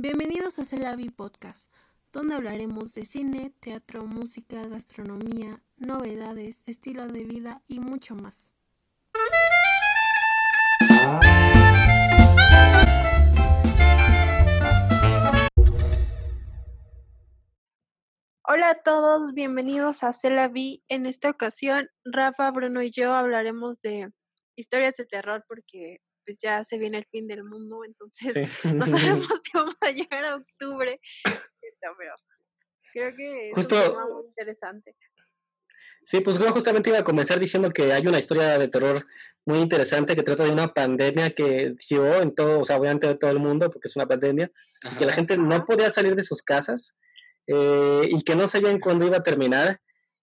Bienvenidos a Celavi Podcast, donde hablaremos de cine, teatro, música, gastronomía, novedades, estilo de vida y mucho más. Hola a todos, bienvenidos a Celavi. En esta ocasión, Rafa, Bruno y yo hablaremos de historias de terror porque pues ya se viene el fin del mundo, entonces no sabemos si vamos a llegar a octubre, pero creo que es un tema muy interesante. Sí, pues yo justamente iba a comenzar diciendo que hay una historia de terror muy interesante que trata de una pandemia que dio en todo, o sea, obviamente de todo el mundo, porque es una pandemia, que la gente no podía salir de sus casas eh, y que no sabían cuándo iba a terminar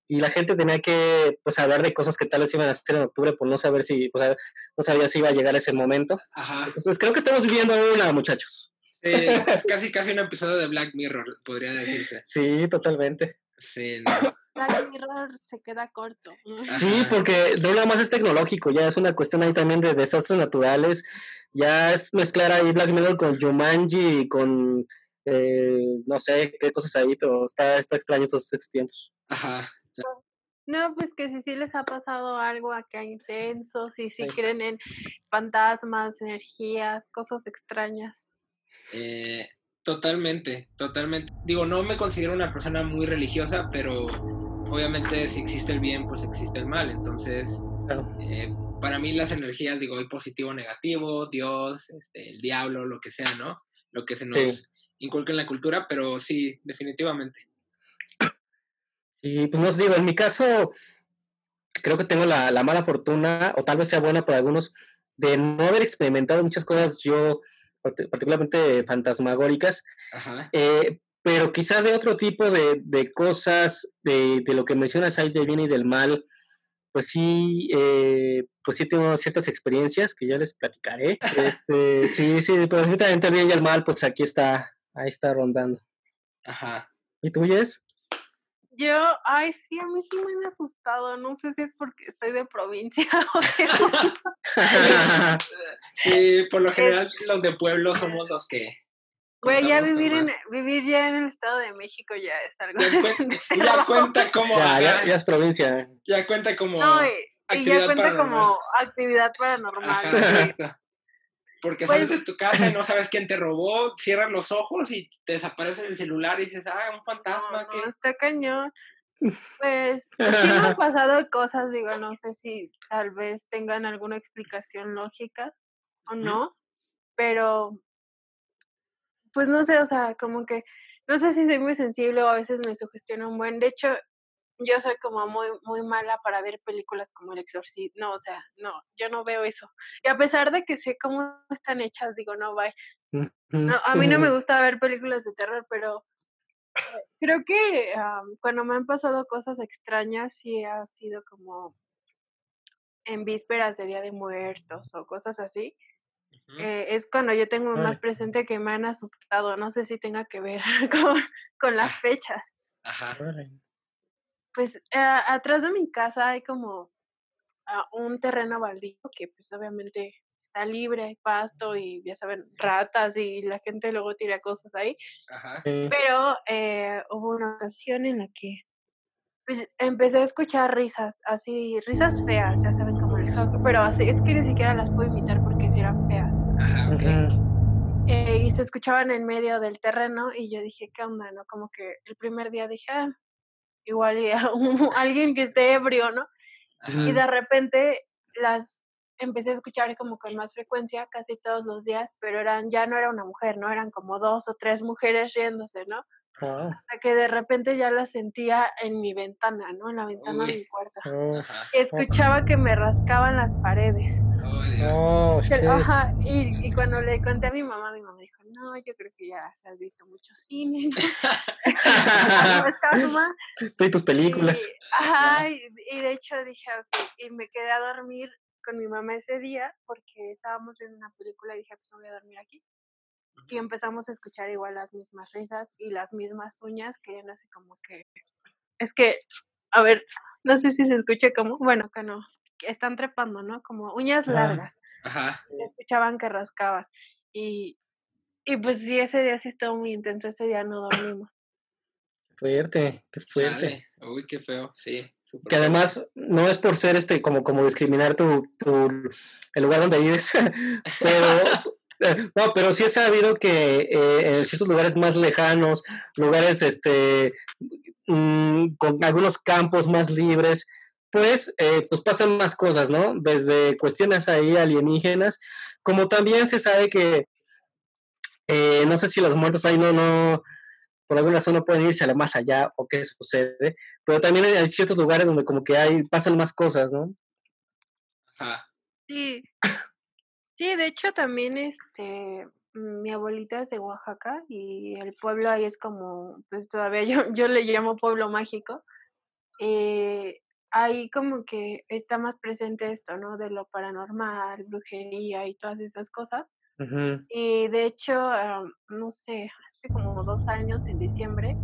y la gente tenía que pues hablar de cosas que tal vez iban a hacer en octubre por no saber si pues, no sabía si iba a llegar ese momento. Ajá. Entonces creo que estamos viviendo una, muchachos. Sí, es casi casi un episodio de Black Mirror, podría decirse. Sí, totalmente. Sí. Black Mirror se queda corto. Sí, porque no nada más es tecnológico, ya es una cuestión ahí también de desastres naturales, ya es mezclar ahí Black Mirror con Jumanji y con eh, no sé qué cosas ahí, pero está, está extraño estos, estos tiempos. Ajá. No, pues que si sí les ha pasado algo acá intenso, si sí, creen en fantasmas, energías, cosas extrañas. Eh, totalmente, totalmente. Digo, no me considero una persona muy religiosa, pero obviamente si existe el bien, pues existe el mal. Entonces, eh, para mí las energías, digo, hay positivo, negativo, Dios, este, el diablo, lo que sea, ¿no? Lo que se nos inculca en la cultura, pero sí, definitivamente. Y pues no os digo, en mi caso, creo que tengo la, mala fortuna, o tal vez sea buena para algunos, de no haber experimentado muchas cosas yo, particularmente fantasmagóricas, eh, pero quizá de otro tipo de, cosas, de, lo que mencionas ahí del bien y del mal, pues sí, eh, pues sí tengo ciertas experiencias que ya les platicaré. Este, sí, sí, pero definitivamente el bien y el mal, pues aquí está, ahí está rondando. Ajá. ¿Y tú, Jess? Yo, ay, sí, a mí sí me han asustado. No sé si es porque soy de provincia o qué. sí, por lo general los de pueblo somos los que. Güey, ya vivir en vivir ya en el Estado de México ya es algo. Ya, cuenta, ya cuenta como. Ya, ya, es provincia. Ya cuenta como. No, y, ya cuenta como actividad paranormal. Porque sales de pues tu casa y no sabes quién te robó, cierras los ojos y te desaparece el celular y dices, ah, un fantasma. No, no, está cañón. Pues, sí me han pasado cosas, digo, no sé si tal vez tengan alguna explicación lógica o no, pero pues no sé, o sea, como que no sé si soy muy sensible o a veces me sugestiona un buen. De hecho, yo soy como muy, muy mala para ver películas como El Exorcista. No, o sea, no, yo no veo eso. Y a pesar de que sé cómo están hechas, digo, no, bye. No, a mí no me gusta ver películas de terror, pero eh, creo que cuando me han pasado cosas extrañas, sí ha sido como en vísperas de Día de Muertos o cosas así. Eh, es cuando yo tengo más presente que me han asustado. No sé si tenga que ver con, con las fechas. Ajá pues eh, atrás de mi casa hay como ah, un terreno baldío que pues obviamente está libre, hay pasto y ya saben, ratas y la gente luego tira cosas ahí. Ajá. Pero eh, hubo una ocasión en la que pues, empecé a escuchar risas, así, risas feas, ya saben, como el jaco, pero así, es que ni siquiera las puedo imitar porque si eran feas. Ajá, eh, y se escuchaban en medio del terreno y yo dije, ¿qué onda? ¿No? Como que el primer día dije, ah, igual y alguien que esté ebrio, ¿no? Y de repente las empecé a escuchar como con más frecuencia casi todos los días, pero eran ya no era una mujer, ¿no? Eran como dos o tres mujeres riéndose, ¿no? Ah. Hasta que de repente ya la sentía en mi ventana, ¿no? En la ventana de mi cuarto. Oh, Escuchaba que me rascaban las paredes. Oh, Ajá, y, y, cuando le conté a mi mamá, mi mamá dijo, no, yo creo que ya has visto mucho cine. y tus películas. Y, ajá, y, de hecho dije, ok, y me quedé a dormir con mi mamá ese día porque estábamos viendo una película y dije, pues voy a dormir aquí y empezamos a escuchar igual las mismas risas y las mismas uñas que no sé como que es que a ver no sé si se escucha como bueno que no que están trepando no como uñas largas Ajá. escuchaban que rascaban y Y pues sí, ese día sí estuvo muy intenso, ese día no dormimos. Fuerte, qué fuerte. Uy, qué feo, sí. Que además no es por ser este como, como discriminar tu, tu el lugar donde vives, pero no, pero sí he sabido que eh, en ciertos lugares más lejanos, lugares este mm, con algunos campos más libres, pues, eh, pues pasan más cosas, ¿no? Desde cuestiones ahí alienígenas, como también se sabe que eh, no sé si los muertos ahí no, no, por alguna razón no pueden irse a lo más allá o qué sucede, pero también hay ciertos lugares donde como que hay, pasan más cosas, ¿no? Sí. Sí, de hecho también este mi abuelita es de Oaxaca y el pueblo ahí es como, pues todavía yo, yo le llamo pueblo mágico. Eh, ahí como que está más presente esto, ¿no? De lo paranormal, brujería y todas esas cosas. Y de hecho, no sé, hace como dos años, en diciembre,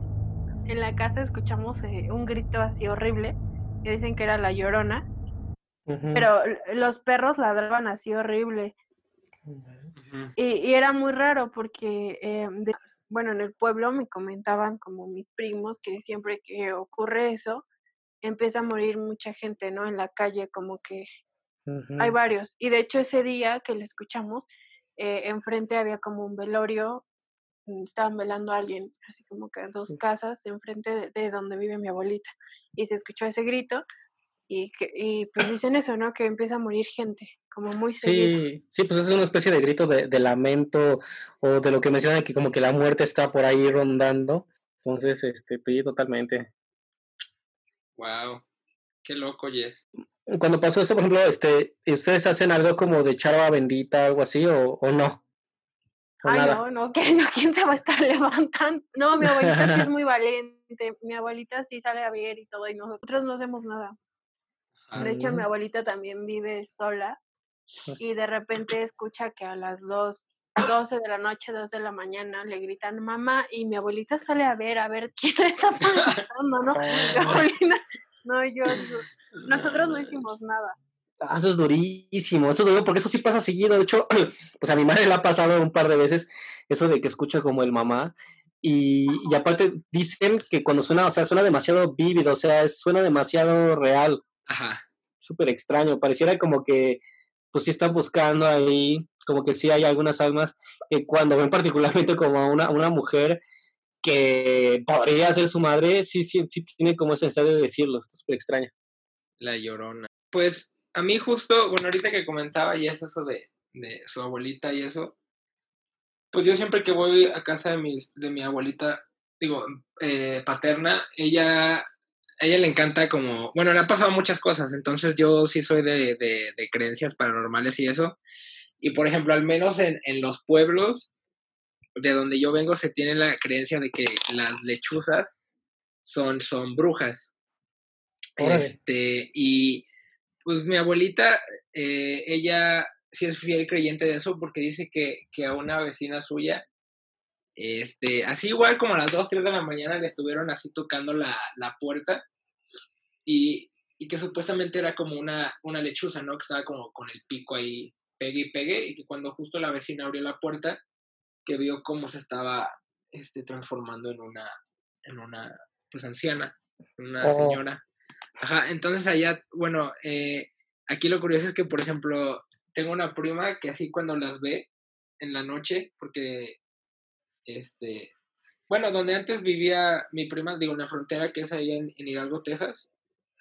en la casa escuchamos eh, un grito así horrible, que dicen que era la llorona, pero los perros ladraban así horrible. y, era muy raro porque, eh, bueno, en el pueblo me comentaban como mis primos que siempre que ocurre eso, empieza a morir mucha gente, ¿no? En la calle, como que hay varios. Y de hecho ese día que le escuchamos, eh, enfrente había como un velorio, mm, estaban velando a alguien, así como que dos casas enfrente de, donde vive mi abuelita. Y se escuchó ese grito y, que, y pues dicen eso, ¿no? Que empieza a morir gente, como muy Sí, sí, pues es una especie de grito de, lamento o de lo que mencionan que como que la muerte está por ahí rondando. Entonces, este, sí, totalmente. Wow, qué loco, Jess cuando pasó eso, por ejemplo, este, ¿ustedes hacen algo como de charva bendita, algo así, o, o no? Ay, no, no, ¿quién se va a estar levantando? No, mi abuelita sí es muy valiente, mi abuelita sí sale a ver y todo, y nosotros no hacemos nada. De hecho, mi abuelita también vive sola y de repente escucha que a las dos, 12 de la noche, 2 de la mañana le gritan mamá y mi abuelita sale a ver, a ver quién está pasando, ¿no? no, yo, nosotros no hicimos nada. Ah, eso es durísimo, eso es durísimo, porque eso sí pasa seguido. De hecho, pues a mi madre le ha pasado un par de veces eso de que escucha como el mamá. Y, y aparte dicen que cuando suena, o sea, suena demasiado vívido, o sea, suena demasiado real. Ajá. Súper extraño, pareciera como que, pues sí están buscando ahí, como que sí hay algunas almas que cuando ven particularmente como a una, una mujer que podría ser su madre, sí, sí, sí tiene como ese necesidad de decirlo, esto es súper extraño. La llorona. Pues a mí justo, bueno, ahorita que comentaba y eso de, de su abuelita y eso, pues yo siempre que voy a casa de, mis, de mi abuelita, digo, eh, paterna, ella, a ella le encanta como, bueno, le han pasado muchas cosas, entonces yo sí soy de, de, de creencias paranormales y eso. Y por ejemplo, al menos en, en, los pueblos de donde yo vengo se tiene la creencia de que las lechuzas son, son brujas. Este, y pues mi abuelita, eh, ella sí es fiel creyente de eso porque dice que, que, a una vecina suya, este, así igual como a las 2, 3 de la mañana le estuvieron así tocando la, la puerta y, y, que supuestamente era como una, una lechuza, ¿no? Que estaba como con el pico ahí pegue y pegue y que cuando justo la vecina abrió la puerta, que vio cómo se estaba este, transformando en una, en una, pues anciana, una oh. señora. Ajá, entonces allá, bueno, eh, aquí lo curioso es que, por ejemplo, tengo una prima que así cuando las ve en la noche, porque, este, bueno, donde antes vivía mi prima, digo, en la frontera que es ahí en, Hidalgo, Texas,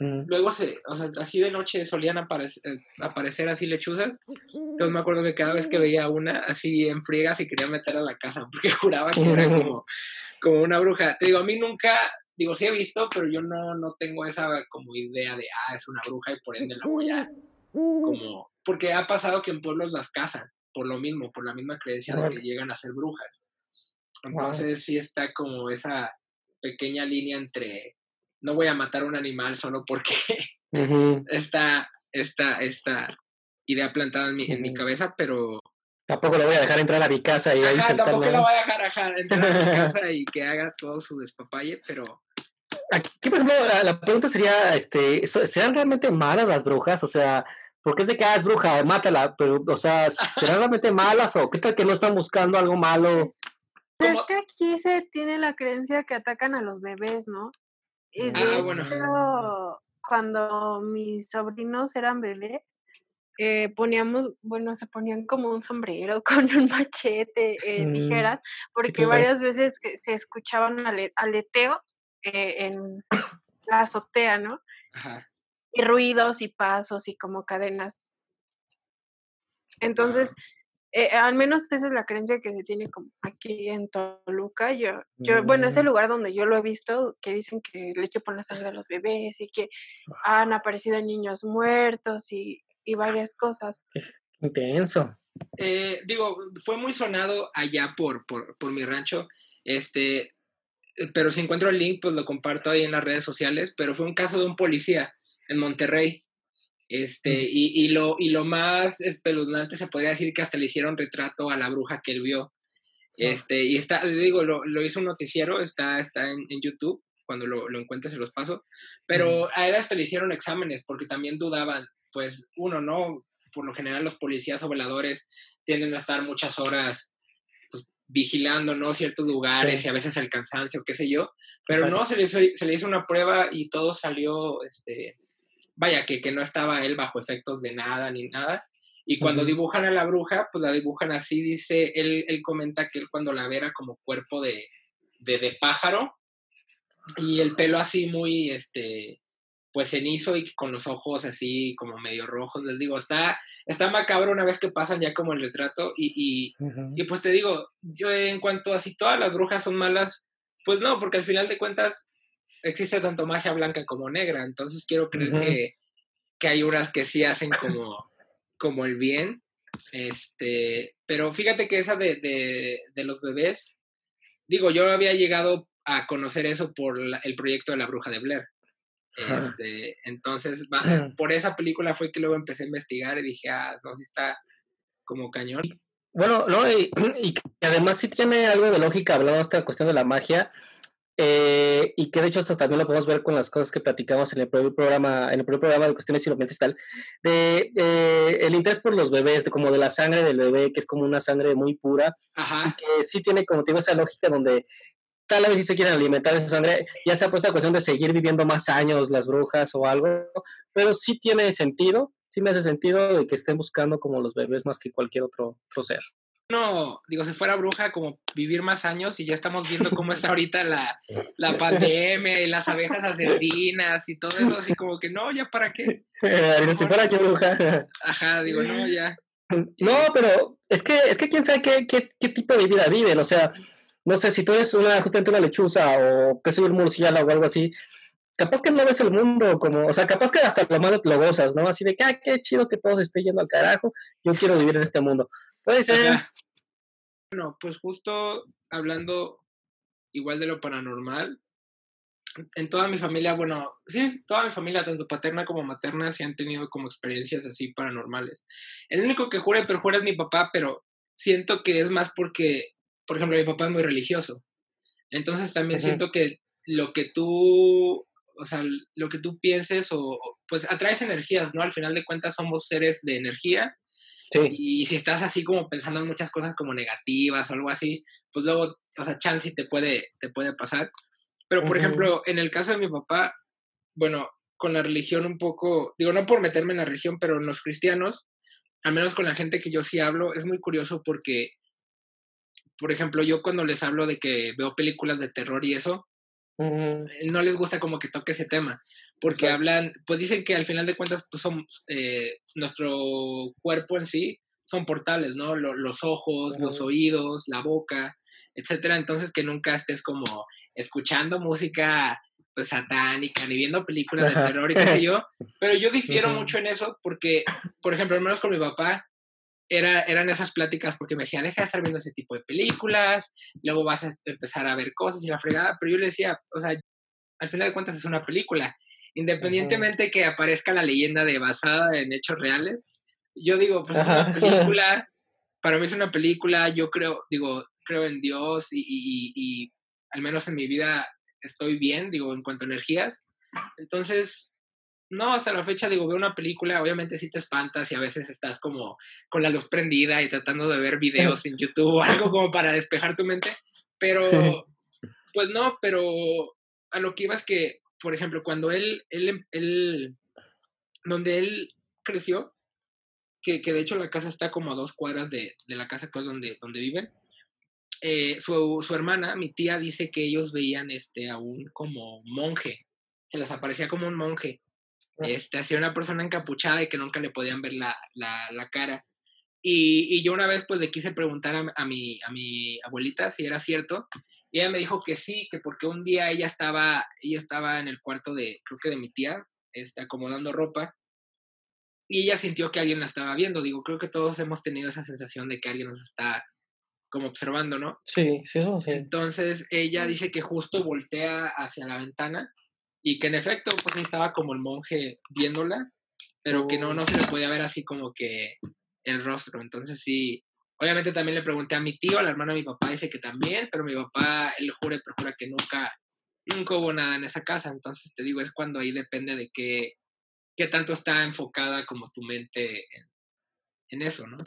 mm. luego se, o sea, así de noche solían aparecer, eh, aparecer así lechuzas, entonces me acuerdo que cada vez que veía una, así en friega se quería meter a la casa, porque juraba que era como, como una bruja. Te digo, a mí nunca, digo, sí he visto, pero yo no, no tengo esa como idea de, ah, es una bruja y por ende la voy a, como, porque ha pasado que en pueblos las cazan, por lo mismo, por la misma creencia de que llegan a ser brujas. Entonces sí está como esa pequeña línea entre, no voy a matar a un animal solo porque está esta, esta idea plantada en mi, en mi cabeza, pero Tampoco lo voy a dejar entrar a mi casa y ajá, tampoco lo voy a dejar entrar a mi casa y que haga todo su despapalle, pero Aquí, por ejemplo, la, pregunta sería, este, ¿sean realmente malas las brujas? O sea, porque es de que ah, es bruja, mátala, pero, o sea, ¿serán realmente malas o qué tal que no están buscando algo malo? Es que aquí se tiene la creencia que atacan a los bebés, ¿no? Y de ah, hecho, cuando mis sobrinos eran bebés, eh, poníamos, bueno, se ponían como un sombrero con un machete, eh, mm, tijeras, porque varias veces se escuchaban aleteos eh, en la azotea, ¿no? Ajá. Y ruidos y pasos y como cadenas. Entonces, eh, al menos esa es la creencia que se tiene como aquí en Toluca. Yo, yo, bueno, es el mm. lugar donde yo lo he visto, que dicen que le chupan la sangre a los bebés y que han aparecido niños muertos y, y varias cosas. Intenso. Eh, digo, fue muy sonado allá por, por, por, mi rancho, este, pero si encuentro el link, pues lo comparto ahí en las redes sociales, pero fue un caso de un policía en Monterrey este, y, y, lo, y lo más espeluznante se podría decir que hasta le hicieron retrato a la bruja que él vio. Este, y está, digo, lo, lo, hizo un noticiero, está, está en, en YouTube, cuando lo, lo encuentre se los paso, pero a él hasta le hicieron exámenes porque también dudaban, pues uno, ¿no? Por lo general los policías o veladores tienden a estar muchas horas pues, vigilando, ¿no? Ciertos lugares y a veces el cansancio, qué sé yo, pero no, se le, hizo, se le hizo una prueba y todo salió, este, vaya, que, que no estaba él bajo efectos de nada ni nada. Y cuando dibujan a la bruja, pues la dibujan así, dice, él, él comenta que él cuando la vera como cuerpo de, de, pájaro. Y el pelo así muy, este, pues cenizo y con los ojos así como medio rojos, les digo, está, está macabro una vez que pasan ya como el retrato. Y, y, y pues te digo, yo en cuanto a si todas las brujas son malas, pues no, porque al final de cuentas existe tanto magia blanca como negra, entonces quiero creer que, que, hay unas que sí hacen como, como el bien. Este, pero fíjate que esa de, de, los bebés, digo, yo había llegado a conocer eso por el proyecto de la bruja de Blair. Este, entonces, por esa película fue que luego empecé a investigar y dije, ah, no, sí está como cañón. Bueno, no, y, y además sí tiene algo de lógica hablando de esta cuestión de la magia, eh, y que de hecho esto también lo podemos ver con las cosas que platicamos en el primer programa, en el primer programa de cuestiones y tal, de eh, el interés por los bebés, de como de la sangre del bebé, que es como una sangre muy pura, y que sí tiene como esa lógica donde tal vez si se quieren alimentar esa sangre, ya se ha puesto la cuestión de seguir viviendo más años las brujas o algo, pero sí tiene sentido, sí me hace sentido de que estén buscando como los bebés más que cualquier otro, otro ser no, digo, si fuera bruja, como vivir más años y ya estamos viendo cómo está ahorita la, la pandemia y las abejas asesinas y todo eso, así como que no, ya para qué. si fuera que bruja. Ajá, digo, no, ya. No, pero es que, es que quién sabe qué, qué, qué tipo de vida viven, o sea, no sé, si tú eres una, justamente una lechuza o que soy un murciélago o algo así, capaz que no ves el mundo como, o sea, capaz que hasta lo malo lo gozas, ¿no? Así de que, ah, qué chido que todos estén yendo al carajo, yo quiero vivir en este mundo. Puede ser. bueno, pues justo hablando igual de lo paranormal, en toda mi familia, bueno, sí, toda mi familia, tanto paterna como materna, sí han tenido como experiencias así paranormales. El único que jura y perjura es mi papá, pero siento que es más porque, por ejemplo, mi papá es muy religioso. Entonces también siento que lo que tú o sea, lo que tú pienses o, pues atraes energías, ¿no? Al final de cuentas somos seres de energía. Sí. Y si estás así como pensando en muchas cosas como negativas o algo así, pues luego, o sea, chance te puede, te puede pasar. Pero, por ejemplo, en el caso de mi papá, bueno, con la religión un poco, digo, no por meterme en la religión, pero en los cristianos, al menos con la gente que yo sí hablo, es muy curioso porque, por ejemplo, yo cuando les hablo de que veo películas de terror y eso, no les gusta como que toque ese tema, porque hablan, pues dicen que al final de cuentas, pues son, eh, nuestro cuerpo en sí son portales, ¿no? los ojos, los oídos, la boca, etcétera. Entonces que nunca estés como escuchando música pues satánica, ni viendo películas de terror y qué sé yo. Pero yo difiero mucho en eso porque, por ejemplo, al menos con mi papá, era, eran esas pláticas porque me decía, deja de estar viendo ese tipo de películas, luego vas a empezar a ver cosas y la fregada, pero yo le decía, o sea, al final de cuentas es una película, independientemente que aparezca la leyenda de basada en hechos reales, yo digo, pues es una película, para mí es una película, yo creo, digo, creo en Dios y, y, y al menos en mi vida estoy bien, digo, en cuanto a energías, entonces no, hasta la fecha digo, veo una película, obviamente sí te espantas y a veces estás como con la luz prendida y tratando de ver videos en YouTube o algo como para despejar tu mente, pero pues no, pero a lo que iba es que, por ejemplo, cuando él, él, él donde él creció, que, que de hecho la casa está como a dos cuadras de, de la casa actual donde, donde viven, eh, su, su, hermana, mi tía, dice que ellos veían este, a un como monje, se les aparecía como un monje. Este, hacía una persona encapuchada y que nunca le podían ver la, la, la cara. Y, y, yo una vez pues le quise preguntar a, a, mi, a mi abuelita si era cierto, y ella me dijo que sí, que porque un día ella estaba, ella estaba en el cuarto de, creo que de mi tía, está acomodando ropa, y ella sintió que alguien la estaba viendo. Digo, creo que todos hemos tenido esa sensación de que alguien nos está como observando, ¿no? Sí, sí, sí. Entonces ella dice que justo voltea hacia la ventana y que en efecto, pues ahí estaba como el monje viéndola, pero que no, no se le podía ver así como que el rostro. Entonces sí, obviamente también le pregunté a mi tío, a la hermana de mi papá, dice que también, pero mi papá, él jura y perjura que nunca, nunca hubo nada en esa casa. Entonces te digo, es cuando ahí depende de qué, qué tanto está enfocada como tu mente en, en eso, ¿no?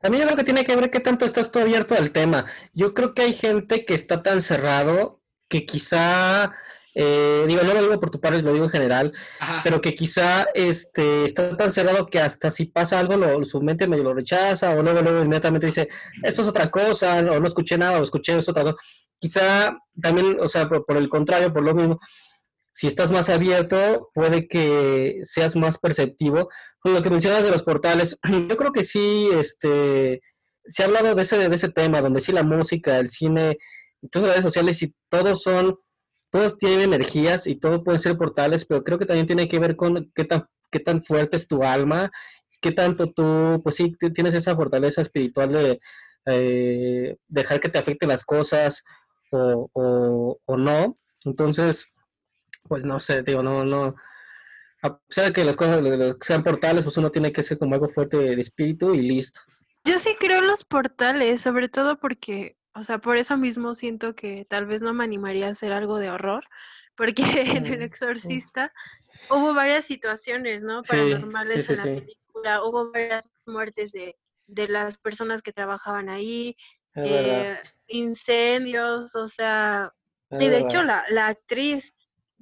También yo creo que tiene que ver qué tanto estás tú abierto al tema. Yo creo que hay gente que está tan cerrado que quizá, eh, digo, no lo digo por tu parte, lo digo en general, pero que quizá este, está tan cerrado que hasta si pasa algo, lo, su mente medio lo rechaza, o luego, luego inmediatamente dice, esto es otra cosa, o no escuché nada, o escuché esto otra cosa. Quizá también, o sea, por el contrario, por lo mismo, si estás más abierto, puede que seas más perceptivo. Con lo que mencionas de los portales, yo creo que sí, este, se ha hablado de ese, de ese tema, donde sí la música, el cine, incluso las redes sociales, y todos son, todos tienen energías y todos pueden ser portales, pero creo que también tiene que ver con qué tan, qué tan fuerte es tu alma, qué tanto tú, pues sí, tienes esa fortaleza espiritual de eh, dejar que te afecten las cosas o, o, o no. Entonces, pues no sé, digo, no, no, a pesar de que las cosas sean portales, pues uno tiene que ser como algo fuerte de espíritu y listo. Yo sí creo en los portales, sobre todo porque, o sea, por eso mismo siento que tal vez no me animaría a hacer algo de horror, porque en El Exorcista hubo varias situaciones, ¿no? Paranormales en la película, hubo varias muertes de, de las personas que trabajaban ahí, eh, incendios, o sea, y de hecho la, la actriz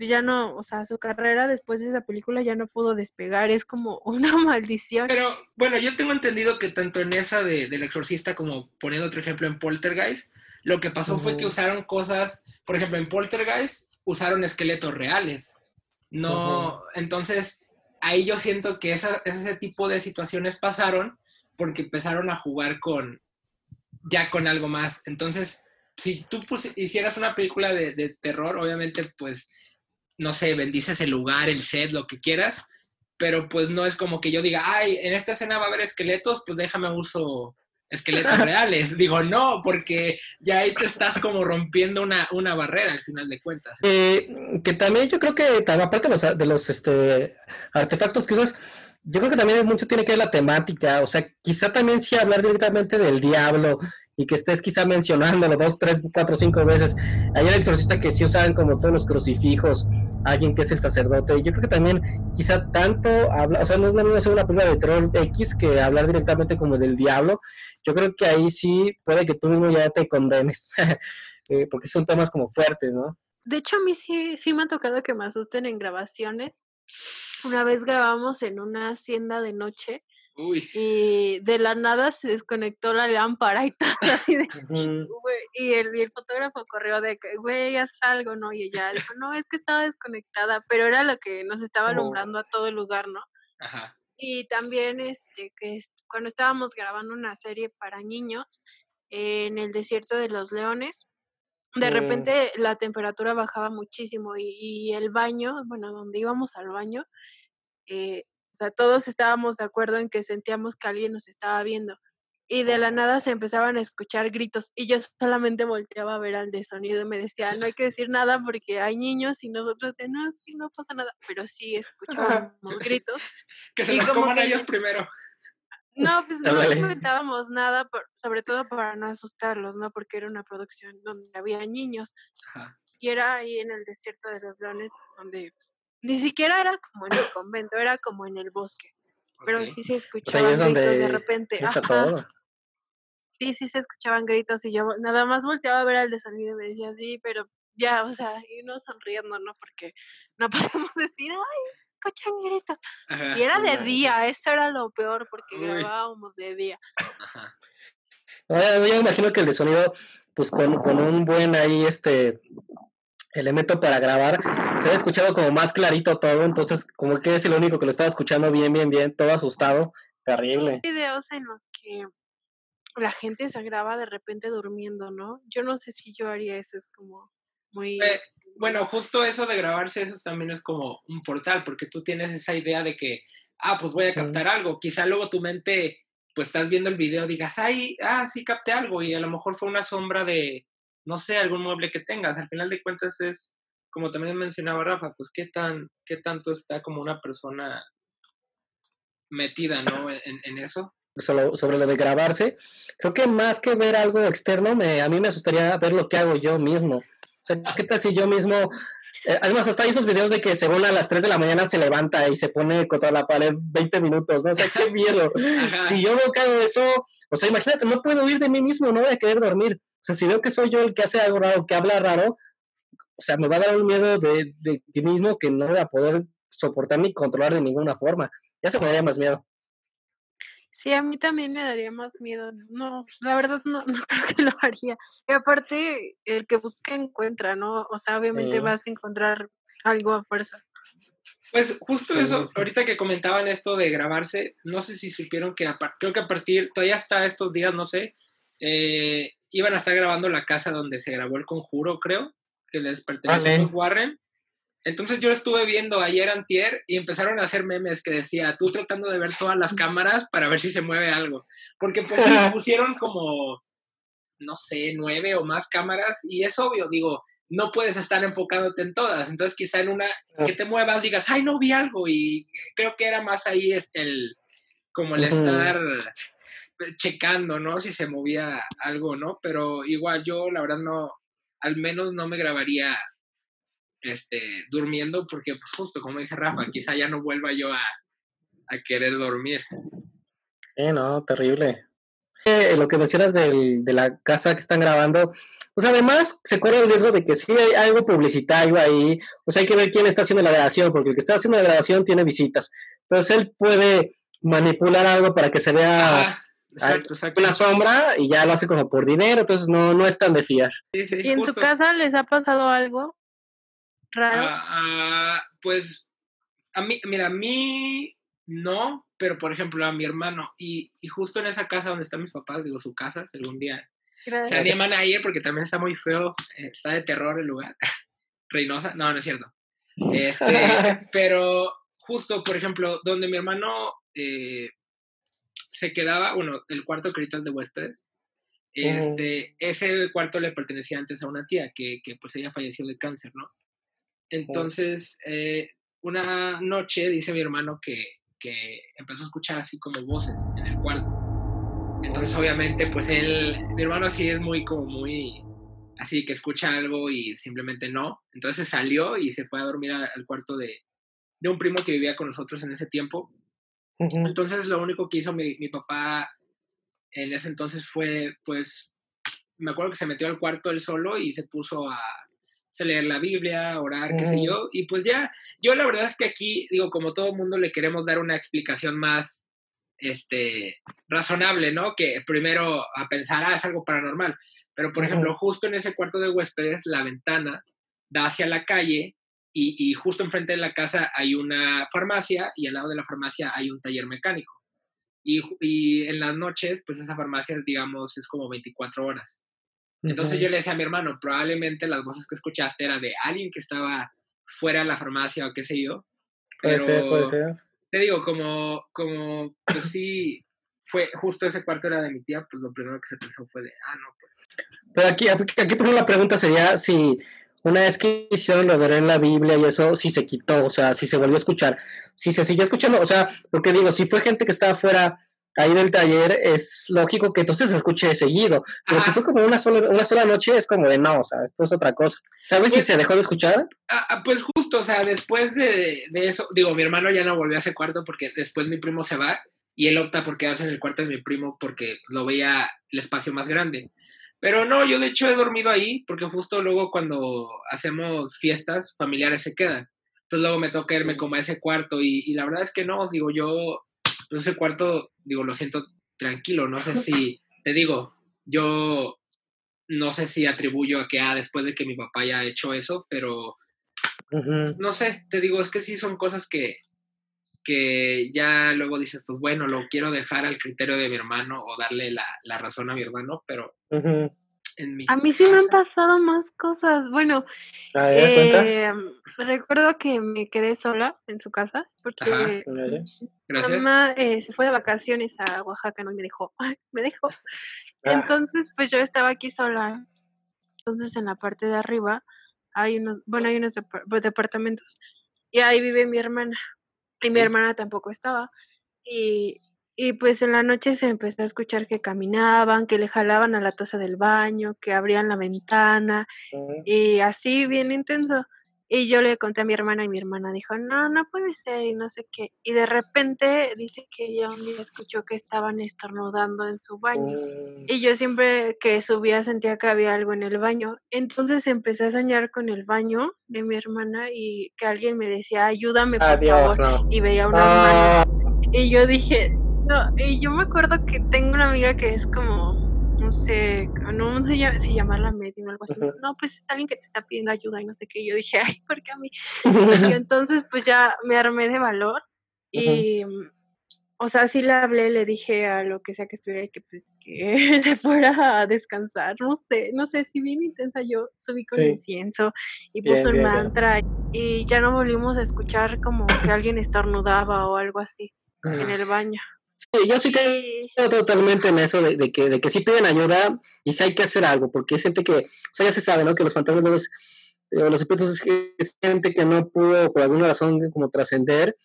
ya no, o sea, su carrera después de esa película ya no pudo despegar, es como una maldición. Pero bueno, yo tengo entendido que tanto en esa de, del exorcista como poniendo otro ejemplo en Poltergeist, lo que pasó fue que usaron cosas, por ejemplo, en Poltergeist usaron esqueletos reales. No, entonces ahí yo siento que esa, ese tipo de situaciones pasaron porque empezaron a jugar con ya con algo más. Entonces, si tú hicieras una película de, de terror, obviamente, pues no sé, bendices el lugar, el set, lo que quieras, pero pues no es como que yo diga, ay, en esta escena va a haber esqueletos, pues déjame uso esqueletos reales. Digo, no, porque ya ahí te estás como rompiendo una, una barrera al final de cuentas. Eh, que también yo creo que, aparte de los, de los este, artefactos que usas, yo creo que también mucho tiene que ver la temática, o sea, quizá también si hablar directamente del diablo y que estés quizá mencionándolo dos, tres, cuatro, cinco veces. Hay un exorcista que sí usaban como todos los crucifijos, alguien que es el sacerdote. Yo creo que también quizá tanto habla, o sea, no es lo mismo hacer una película de terror X que hablar directamente como del diablo. Yo creo que ahí sí puede que tú mismo ya te condenes, eh, porque son temas como fuertes, ¿no? De hecho, a mí sí, sí me ha tocado que me asusten en grabaciones. Una vez grabamos en una hacienda de noche y de la nada se desconectó la lámpara y todo así de, y, el, y el fotógrafo corrió de que, güey, haz algo, ¿no? Y ella dijo, no, es que estaba desconectada, pero era lo que nos estaba alumbrando a todo el lugar, ¿no? Ajá. Y también, este, que cuando estábamos grabando una serie para niños en el desierto de los leones, de repente la temperatura bajaba muchísimo y, y, el baño, bueno, donde íbamos al baño, eh, sea, todos estábamos de acuerdo en que sentíamos que alguien nos estaba viendo. Y de la nada se empezaban a escuchar gritos y yo solamente volteaba a ver al de sonido y me decía, no hay que decir nada porque hay niños y nosotros de, no, sí, no pasa nada, pero sí escuchábamos gritos. que se los coman a ellos primero. No, pues no comentábamos nada, sobre todo para no asustarlos, ¿no? Porque era una producción donde había niños. Y era ahí en el desierto de los leones donde Ni siquiera era como en el convento, era como en el bosque. Pero sí se escuchaban gritos de repente. Sí, sí se escuchaban gritos y yo nada más volteaba a ver al de sonido y me decía, sí, pero ya, o sea, y uno sonriendo, ¿no? Porque no podemos decir, ay, se escuchan gritos. y era de día, eso era lo peor, porque grabábamos de día. Ajá. yo me imagino que el de sonido, pues con, con un buen ahí, este, elemento para grabar, se ha escuchado como más clarito todo, entonces como que es el único que lo estaba escuchando bien, bien, bien, todo asustado, terrible. Hay videos en los que la gente se graba de repente durmiendo, ¿no? Yo no sé si yo haría eso, es como muy... Eh, bueno, justo eso de grabarse, eso también es como un portal, porque tú tienes esa idea de que, ah, pues voy a captar algo, quizá luego tu mente, pues estás viendo el video, digas, ay, ah, sí capté algo, y a lo mejor fue una sombra de, no sé, algún mueble que tengas. Al final de cuentas es, como también mencionaba Rafa, pues qué, tan, qué tanto está como una persona metida, ¿no? En, eso. sobre lo de grabarse, creo que más que ver algo externo, me, a mí me asustaría ver lo que hago yo mismo. O sea, ¿qué tal si yo mismo eh, además, hasta hay esos videos de que según a las 3 de la mañana se levanta y se pone contra la pared 20 minutos, ¿no? O sea, qué miedo. si yo que hago eso, o sea, imagínate, no puedo huir de mí mismo, no voy a querer dormir. O sea, si veo que soy yo el que hace algo raro, que habla raro, o sea, me va a dar un miedo de, de ti mismo que no voy a poder soportar ni controlar de ninguna forma. Ya se me daría más miedo. Sí, a mí también me daría más miedo. No, la verdad no, no creo que lo haría. Y aparte, el que busca encuentra, ¿no? O sea, obviamente vas a encontrar algo a fuerza. Pues justo eso, ahorita que comentaban esto de grabarse, no sé si supieron que creo que a partir, todavía hasta estos días, no sé, eh, iban a estar grabando la casa donde se grabó el conjuro, creo, que les pertenece a Warren. Entonces yo estuve viendo ayer antier y empezaron a hacer memes que decía, tú tratando de ver todas las cámaras para ver si se mueve algo. Porque pues pusieron como, no sé, nueve o más cámaras y es obvio, digo, no puedes estar enfocándote en todas. Entonces quizá en una que te muevas digas, ay, no vi algo y creo que era más ahí el, como el estar checando, ¿no? Si se movía algo, ¿no? Pero igual yo, la verdad, no, al menos no me grabaría este, durmiendo porque, pues justo como dice Rafa, quizá ya no vuelva yo a, a querer dormir. Eh, no, terrible. Eh, lo que mencionas del, de la casa que están grabando, pues además se corre el riesgo de que si hay algo publicitario ahí, pues hay que ver quién está haciendo la grabación, porque el que está haciendo la grabación tiene visitas. Entonces él puede manipular algo para que se vea una sombra y ya lo hace como por dinero, entonces no, no es tan de fiar. ¿Y en su casa les ha pasado algo raro? Ah, ah, pues a mí, mira, a mí no, pero por ejemplo a mi hermano y, justo en esa casa donde están mis papás, digo su casa, algún día se animan a ir porque también está muy feo, eh, está de terror el lugar. Reynosa, no, no es cierto. Este, pero justo, por ejemplo, donde mi hermano eh, se quedaba, bueno, el cuarto que de huéspedes, este, ese cuarto le pertenecía antes a una tía que, que pues ella falleció de cáncer, ¿no? Entonces, eh, una noche dice mi hermano que, que, empezó a escuchar así como voces en el cuarto. Entonces, obviamente, pues él, mi hermano así es muy como muy, así que escucha algo y simplemente no. Entonces salió y se fue a dormir al cuarto de, de un primo que vivía con nosotros en ese tiempo. Entonces lo único que hizo mi, mi, papá en ese entonces fue, pues, me acuerdo que se metió al cuarto él solo y se puso a, leer la Biblia, orar, qué sé yo, y pues ya, yo la verdad es que aquí, digo, como todo mundo le queremos dar una explicación más, este, razonable, ¿no? Que primero a pensar, ah, es algo paranormal, pero por ejemplo, justo en ese cuarto de huéspedes, la ventana da hacia la calle y, justo enfrente de la casa hay una farmacia y al lado de la farmacia hay un taller mecánico. Y, en las noches, pues esa farmacia, digamos, es como 24 horas. Entonces yo le decía a mi hermano, probablemente las voces que escuchaste eran de alguien que estaba fuera de la farmacia o qué sé yo. Pero puede ser, puede ser. Te digo, como, como, pues sí, fue justo ese cuarto era de mi tía, pues lo primero que se pensó fue de, ah, no, pues. Pero aquí, aquí por ejemplo, la pregunta sería si una vez que hicieron lo de en la Biblia y eso, si se quitó, o sea, si se volvió a escuchar, si se siguió escuchando, o sea, porque digo, si fue gente que estaba fuera ahí del taller, es lógico que entonces se escuche seguido. Pero si fue como una sola, una sola noche, es como de no, o sea, esto es otra cosa. ¿Sabes si pues se dejó de escuchar? Ah, ah, pues justo, o sea, después de, de, eso, digo, mi hermano ya no volvió a ese cuarto porque después mi primo se va y él opta por quedarse en el cuarto de mi primo porque lo veía el espacio más grande. Pero no, yo de hecho he dormido ahí porque justo luego cuando hacemos fiestas familiares se quedan. Entonces luego me toca irme como a ese cuarto y, y la verdad es que no, digo, yo pues ese cuarto, digo, lo siento tranquilo, no sé si, te digo, yo no sé si atribuyo a que, ah, después de que mi papá haya hecho eso, pero no sé, te digo, es que sí son cosas que, que ya luego dices, pues bueno, lo quiero dejar al criterio de mi hermano o darle la, la razón a mi hermano, pero a mí sí me han pasado más cosas. Bueno, eh, recuerdo que me quedé sola en su casa porque mi mamá eh, se fue de vacaciones a Oaxaca, ¿no? Y me dejó, me dejó. Ah. Entonces, pues yo estaba aquí sola. Entonces, en la parte de arriba hay unos, bueno, hay unos pues, departamentos y ahí vive mi hermana. Y mi hermana tampoco estaba. Y y pues en la noche se empezó a escuchar que caminaban, que le jalaban a la taza del baño, que abrían la ventana y así bien intenso. Y yo le conté a mi hermana y mi hermana dijo, no, no puede ser y no sé qué. Y de repente dice que ella un día escuchó que estaban estornudando en su baño. Y yo siempre que subía sentía que había algo en el baño. Entonces empecé a soñar con el baño de mi hermana y que alguien me decía, ayúdame por favor. Y veía unas manos. Y yo dije, no, y yo me acuerdo que tengo una amiga que es como, no sé, no sé si llamarla medio o algo así. No, pues es alguien que te está pidiendo ayuda y no sé qué. Y yo dije, ay, ¿por qué a mí? y entonces pues ya me armé de valor y, o sea, sí le hablé, le dije a lo que sea que estuviera y que pues que se fuera a descansar. No sé, no sé, si bien intensa yo subí con incienso y puso un mantra y ya no volvimos a escuchar como que alguien estornudaba o algo así en el baño. Sí, yo sí creo totalmente en eso de, que, de que sí piden ayuda y sí hay que hacer algo, porque es gente que, o sea, ya se sabe, ¿no? Que los fantasmas, los espíritus es, gente que no pudo por alguna razón como trascender.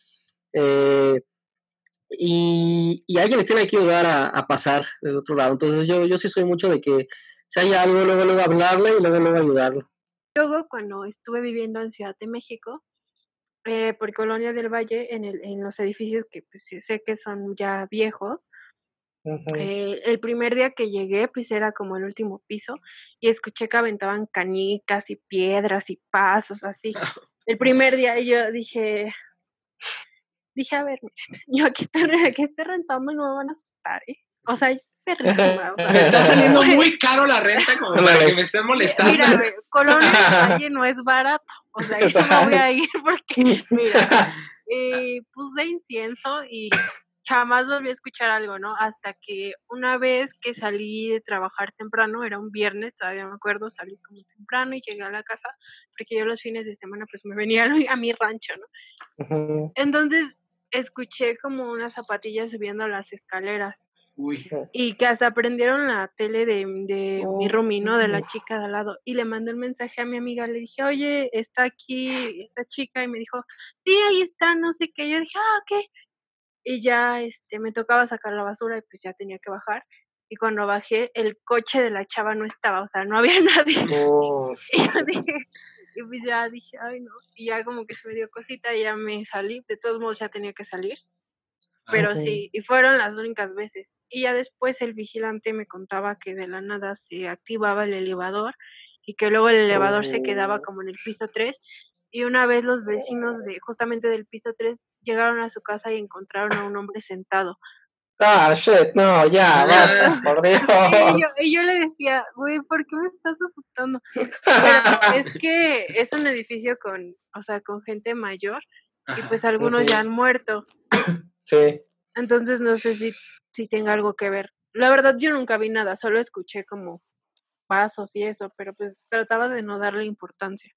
Eh, y, alguien les tiene que ayudar a, pasar del otro lado. Entonces yo, yo sí soy mucho de que si hay algo, luego, luego hablarle y luego, luego ayudarlo. Luego, cuando estuve viviendo en Ciudad de México, eh, por Colonia del Valle, en, el, en los edificios que pues, sé que son ya viejos. Eh, el primer día que llegué, pues era como el último piso y escuché que aventaban canicas y piedras y pasos así. El primer día yo dije, dije, a ver, yo aquí estoy, aquí estoy rentando y no me van a asustar, ¿eh? O sea, me está saliendo muy caro la renta como para que me estén molestando. Mira, Colonia Valle no es barato. O sea, yo no voy a ir porque, mira, eh, puse incienso y jamás volví a escuchar algo, ¿no? Hasta que una vez que salí de trabajar temprano, era un viernes, todavía me acuerdo, salí como temprano y llegué a la casa, porque yo los fines de semana pues me venía a mi rancho, ¿no? Entonces escuché como unas zapatillas subiendo las escaleras y que hasta prendieron la tele de, de mi romino De la chica de al lado. Y le mandé un mensaje a mi amiga, le dije, oye, está aquí esta chica. Y me dijo, sí, ahí está, no sé qué. Yo dije, ah, ¿qué? Y ya este, me tocaba sacar la basura y pues ya tenía que bajar. Y cuando bajé, el coche de la chava no estaba, o sea, no había nadie. Oh. y, y pues ya dije, ay no. Y ya como que se me dio cosita y ya me salí. De todos modos ya tenía que salir. Pero sí, y fueron las únicas veces. Y ya después el vigilante me contaba que de la nada se activaba el elevador y que luego el elevador se quedaba oh. como en el piso 3 y una vez los vecinos de justamente del piso 3 llegaron a su casa y encontraron a un hombre sentado. Ah, shit, no, ya, basta, por Dios. Y yo, le decía, güey, ¿por qué me estás asustando? es que es un edificio con, o sea, con gente mayor y pues algunos ya han muerto. Sí. Entonces no sé si, si tenga algo que ver. La verdad yo nunca vi nada, solo escuché como pasos y eso, pero pues trataba de no darle importancia.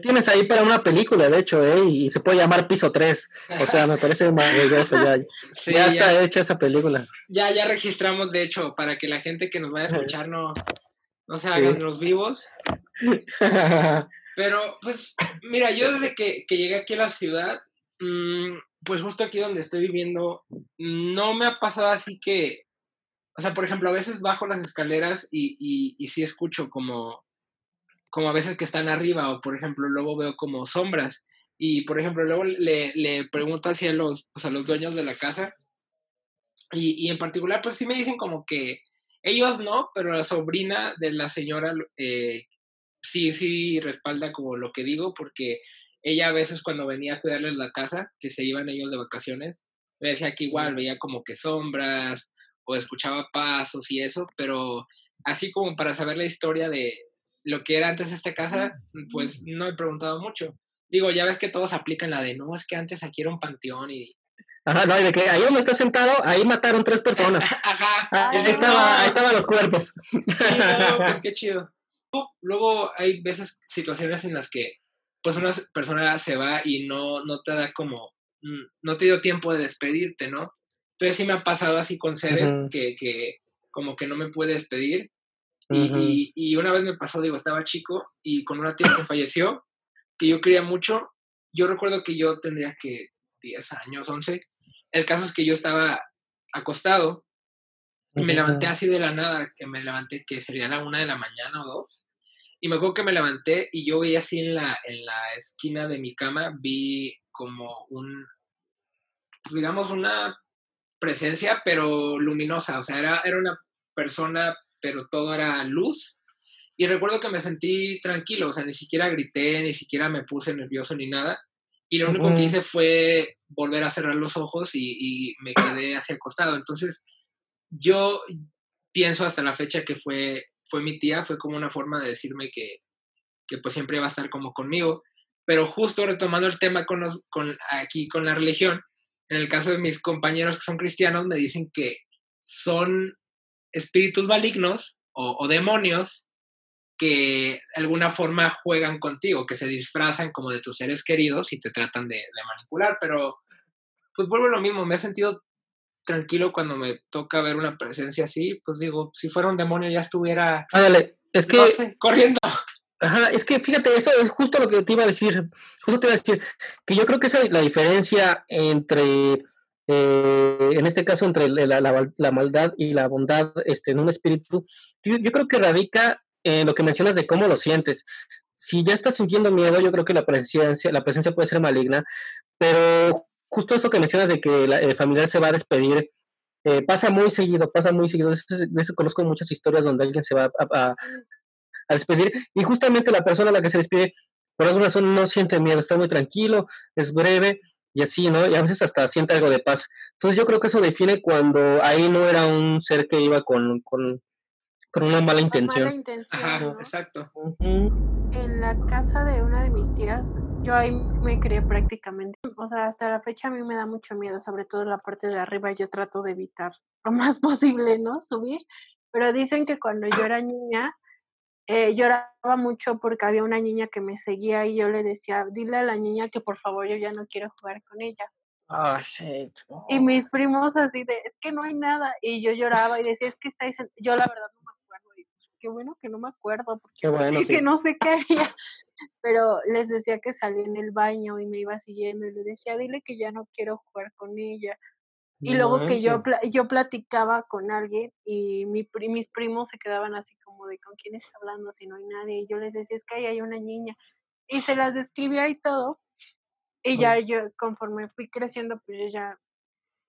Tienes ahí para una película, de hecho, ¿eh? y se puede llamar Piso 3. O sea, me parece maravilloso ya. ya está hecha esa película. Ya, ya registramos, de hecho, para que la gente que nos vaya a escuchar no, no se hagan los vivos. Pero, pues, mira, yo desde que, que llegué aquí a la ciudad, pues justo aquí donde estoy viviendo, no me ha pasado así que, o sea, por ejemplo, a veces bajo las escaleras y, y, sí escucho como, como a veces que están arriba o, por ejemplo, luego veo como sombras y, por ejemplo, luego le, le pregunto hacia los, pues, a los dueños de la casa y, y, en particular, pues sí me dicen como que ellos no, pero la sobrina de la señora eh, sí, sí respalda como lo que digo porque ella a veces cuando venía a cuidarles la casa, que se iban ellos de vacaciones, me decía que igual veía como que sombras o escuchaba pasos y eso, pero así como para saber la historia de lo que era antes esta casa, pues no he preguntado mucho. Digo, ya ves que todos aplican la de, no, es que antes aquí era un panteón y... Ajá, no, y de que ahí donde está sentado, ahí mataron tres personas. Ajá. Ah, ahí, estaba, ahí estaban los cuerpos. Sí, no, pues qué chido. Luego hay veces, situaciones en las que pues una persona se va y no, no te da como, mm, no te dio tiempo de despedirte, ¿no? Entonces sí me ha pasado así con seres que, que, como que no me puede despedir. y, y, una vez me pasó, digo, estaba chico y con una tía que falleció, que yo quería mucho, yo recuerdo que yo tendría que 10 años, 11. El caso es que yo estaba acostado y me levanté así de la nada, que me levanté que sería la una de la mañana o dos. Y me acuerdo que me levanté y yo veía así en la, en la esquina de mi cama, vi como un, pues, digamos, una presencia, pero luminosa. O sea, era, era una persona, pero todo era luz. Y recuerdo que me sentí tranquilo, o sea, ni siquiera grité, ni siquiera me puse nervioso ni nada. Y lo único que hice fue volver a cerrar los ojos y, y me quedé hacia el costado. Entonces, yo pienso hasta la fecha que fue fue mi tía, fue como una forma de decirme que, que pues siempre va a estar como conmigo. Pero justo retomando el tema con, con aquí con la religión, en el caso de mis compañeros que son cristianos, me dicen que son espíritus malignos o, demonios que de alguna forma juegan contigo, que se disfrazan como de tus seres queridos y te tratan de, de manipular. Pero pues vuelvo a lo mismo, me he sentido tranquilo cuando me toca ver una presencia así, pues digo, si fuera un demonio ya estuviera... Ándale, es que... corriendo. Ajá, es que fíjate, eso es justo lo que te iba a decir, justo te iba a decir, que yo creo que esa es la diferencia entre, eh, en este caso, entre la, la, maldad y la bondad este, en un espíritu, yo, yo creo que radica en lo que mencionas de cómo lo sientes. Si ya estás sintiendo miedo, yo creo que la presencia, la presencia puede ser maligna, pero justo eso que mencionas de que el familiar se va a despedir, eh, pasa muy seguido, pasa muy seguido. De eso, conozco muchas historias donde alguien se va a, despedir y justamente la persona a la que se despide, por alguna razón, no siente miedo, está muy tranquilo, es breve y así, ¿no? Y a veces hasta siente algo de paz. Entonces yo creo que eso define cuando ahí no era un ser que iba con, con, con una mala intención. Mala intención Ajá, exacto. En la casa de una de mis tías, yo ahí me crié prácticamente. O sea, hasta la fecha a mí me da mucho miedo, sobre todo en la parte de arriba. Yo trato de evitar lo más posible, ¿no? Subir. Pero dicen que cuando yo era niña, eh, lloraba mucho porque había una niña que me seguía y yo le decía, dile a la niña que por favor yo ya no quiero jugar con ella. Oh, shit. Y mis primos así de, es que no hay nada. Y yo lloraba y decía, es que estáis, yo la verdad no me acuerdo. Y pues qué bueno que no me acuerdo, porque qué bueno, que no sé qué haría pero les decía que salía en el baño y me iba siguiendo y le decía, dile que ya no quiero jugar con ella. Y luego que yo, yo platicaba con alguien y mi, mis primos se quedaban así como de, ¿con quién está hablando si no hay nadie? Y yo les decía, es que ahí hay una niña. Y se las describía y todo. Y ya yo, conforme fui creciendo, pues yo ya,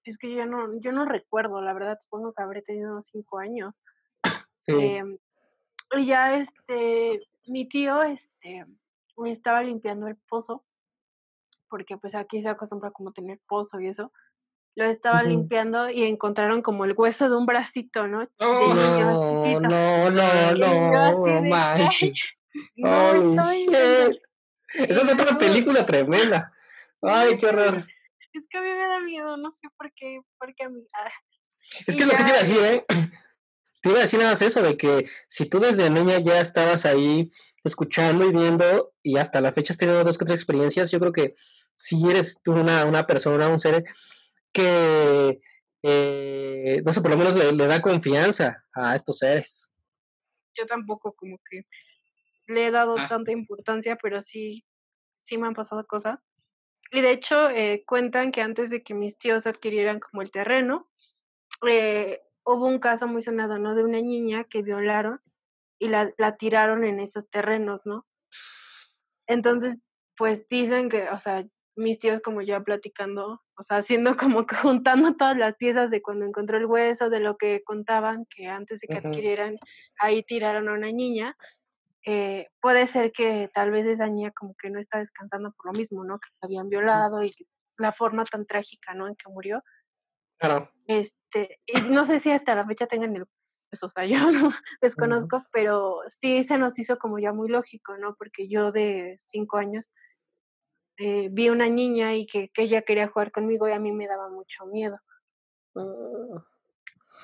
es que yo no, yo no recuerdo, la verdad, supongo que habré tenido unos cinco años. Em, y ya, este, mi tío, este, estaba limpiando el pozo, porque pues aquí se acostumbra como tener pozo y eso. Lo estaba limpiando y encontraron como el hueso de un bracito, ¿no? Oh, no, no, no, no, no, no, Esa es otra película tremenda. Ay, qué horror. Es que a mí me da miedo, no sé por qué, porque a mí... Ah, es que lo que te iba a decir, ¿eh? Te iba a decir nada más eso, de que si tú desde niña ya estabas ahí escuchando y viendo y hasta la fecha has tenido dos o tres experiencias, yo creo que si eres tú una, una persona, un ser que, eh, no sé, por lo menos le, da confianza a estos seres. Yo tampoco como que le he dado ah. tanta importancia, pero sí, sí me han pasado cosas. Y de hecho, eh, cuentan que antes de que mis tíos adquirieran como el terreno, eh, hubo un caso muy sonado, ¿no? De una niña que violaron y la, la tiraron en esos terrenos, ¿no? Entonces, pues dicen que, o sea, mis tíos como ya platicando, o sea, haciendo como que juntando todas las piezas de cuando encontró el hueso, de lo que contaban, que antes de que adquirieran, ahí tiraron a una niña, eh, puede ser que tal vez esa niña como que no está descansando por lo mismo, ¿no? Que la habían violado y la forma tan trágica, ¿no? En que murió. Claro. Este, y no sé si hasta la fecha tengan el pues, o sea, yo no desconozco, pero sí se nos hizo como ya muy lógico, ¿no? Porque yo de cinco años eh, vi una niña y que, que, ella quería jugar conmigo y a mí me daba mucho miedo. Ah.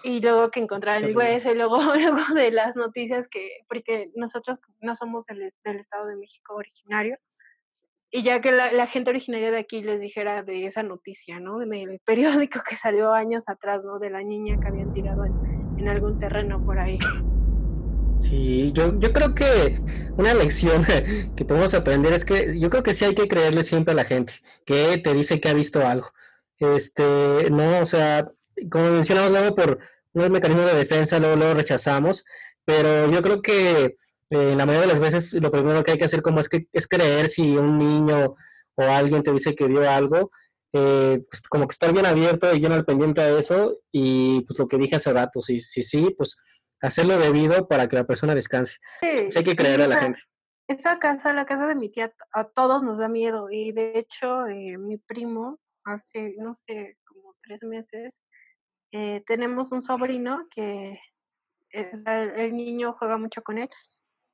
Y luego que encontrar el hueso y luego, luego de las noticias que, porque nosotros no somos del, del Estado de México originarios, y ya que la, la, gente originaria de aquí les dijera de esa noticia, ¿no? En el periódico que salió años atrás, ¿no? De la niña que habían tirado en, algún terreno por ahí. Sí, yo, yo creo que una lección que podemos aprender es que yo creo que sí hay que creerle siempre a la gente que te dice que ha visto algo. Este, no, o sea, como mencionamos luego por un mecanismo de defensa, luego lo rechazamos, pero yo creo que eh, la mayoría de las veces lo primero que hay que hacer como es que es creer si un niño o alguien te dice que vio algo, eh, pues como que estar bien abierto y bien al pendiente a eso y pues lo que dije hace rato, si sí, sí, pues hacerlo debido para que la persona descanse. Sí, hay que creer a la gente. Esa casa, la casa de mi tía, a todos nos da miedo y de hecho eh, mi primo hace, no sé, como tres meses, eh, tenemos un sobrino que el niño juega mucho con él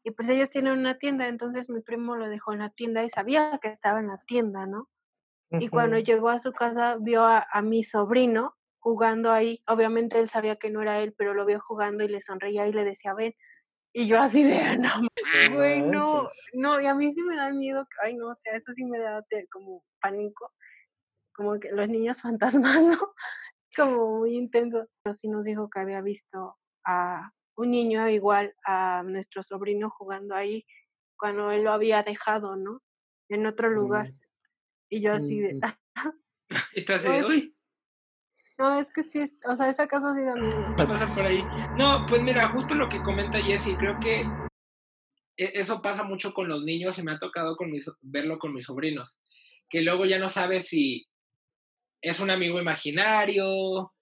y pues ellos tienen una tienda, entonces mi primo lo dejó en la tienda y sabía que estaba en la tienda, ¿no? Y cuando llegó a su casa vio a, mi sobrino jugando ahí. Obviamente él sabía que no era él, pero lo vio jugando y le sonreía y le decía, ven. Y yo así de, no, güey, no, no, y a mí sí me da miedo, ay, no, o sea, eso sí me da como pánico, como que los niños fantasmas, ¿no? Como muy intenso. Pero sí nos dijo que había visto a un niño igual a nuestro sobrino jugando ahí cuando él lo había dejado, ¿no? En otro lugar. Mm. Y yo así de... y tú así de, uy. No, es que sí, o sea, esa casa sí da miedo. Pasa por ahí. No, pues mira, justo lo que comenta Jessy, creo que e, eso pasa mucho con los niños y me ha tocado con mis, verlo con mis sobrinos, que luego ya no sabes si es un amigo imaginario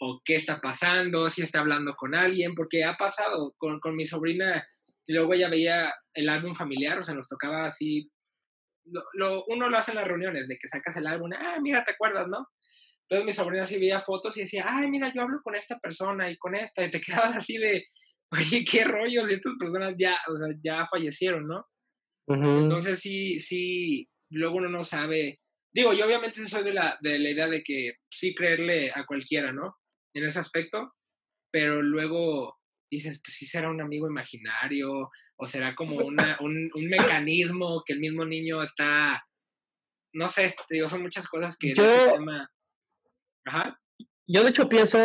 o qué está pasando, si está hablando con alguien, porque ha pasado con, con mi sobrina, y luego ella veía el álbum familiar, o sea, nos tocaba así lo, uno lo hace en las reuniones, de que sacas el álbum, ah, mira, te acuerdas, ¿no? Entonces mi sobrina sí veía fotos y decía, ay, mira, yo hablo con esta persona y con esta, y te quedabas así de, oye, qué rollo, y estas personas ya, o sea, ya fallecieron, ¿no? Entonces sí, sí, luego uno no sabe, digo, yo obviamente soy de la, de la idea de que sí creerle a cualquiera, ¿no? En ese aspecto, pero luego dices, pues sí será un amigo imaginario, o será como una, un, un, mecanismo que el mismo niño está, no sé, te digo, son muchas cosas que yo, Ajá. Yo de hecho pienso,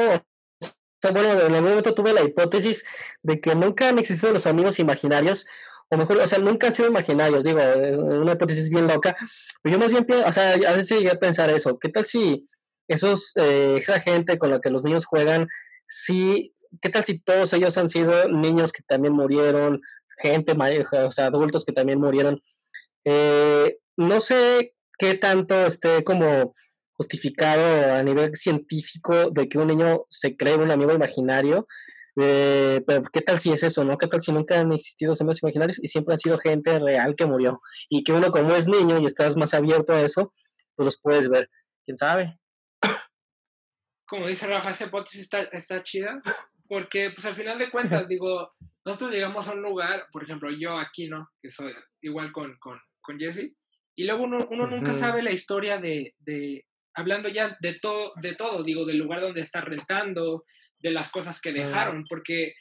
bueno, en algún momento tuve la hipótesis de que nunca han existido los amigos imaginarios, o mejor, o sea, nunca han sido imaginarios, digo, una hipótesis bien loca, pero yo más bien pienso, o sea, a veces llegué a pensar eso, ¿qué tal si esos, eh, esa gente con la que los niños juegan, sí ¿qué tal si todos ellos han sido niños que también murieron, gente, o sea, adultos que también murieron? Eh, no sé qué tanto esté como justificado a nivel científico de que un niño se cree un amigo imaginario, eh, pero ¿qué tal si es eso, no? ¿Qué tal si nunca han existido amigos imaginarios y siempre han sido gente real que murió? Y que uno como es niño y estás más abierto a eso, pues los puedes ver. ¿Quién sabe? Como dice Rafa, esa hipótesis está, está chida, porque pues al final de cuentas, digo, nosotros llegamos a un lugar, por ejemplo, yo aquí, ¿no? Que soy igual con, con, con Jesse, y luego uno, uno nunca sabe la historia de, de, hablando ya de todo, de todo, digo, del lugar donde está rentando, de las cosas que dejaron, porque,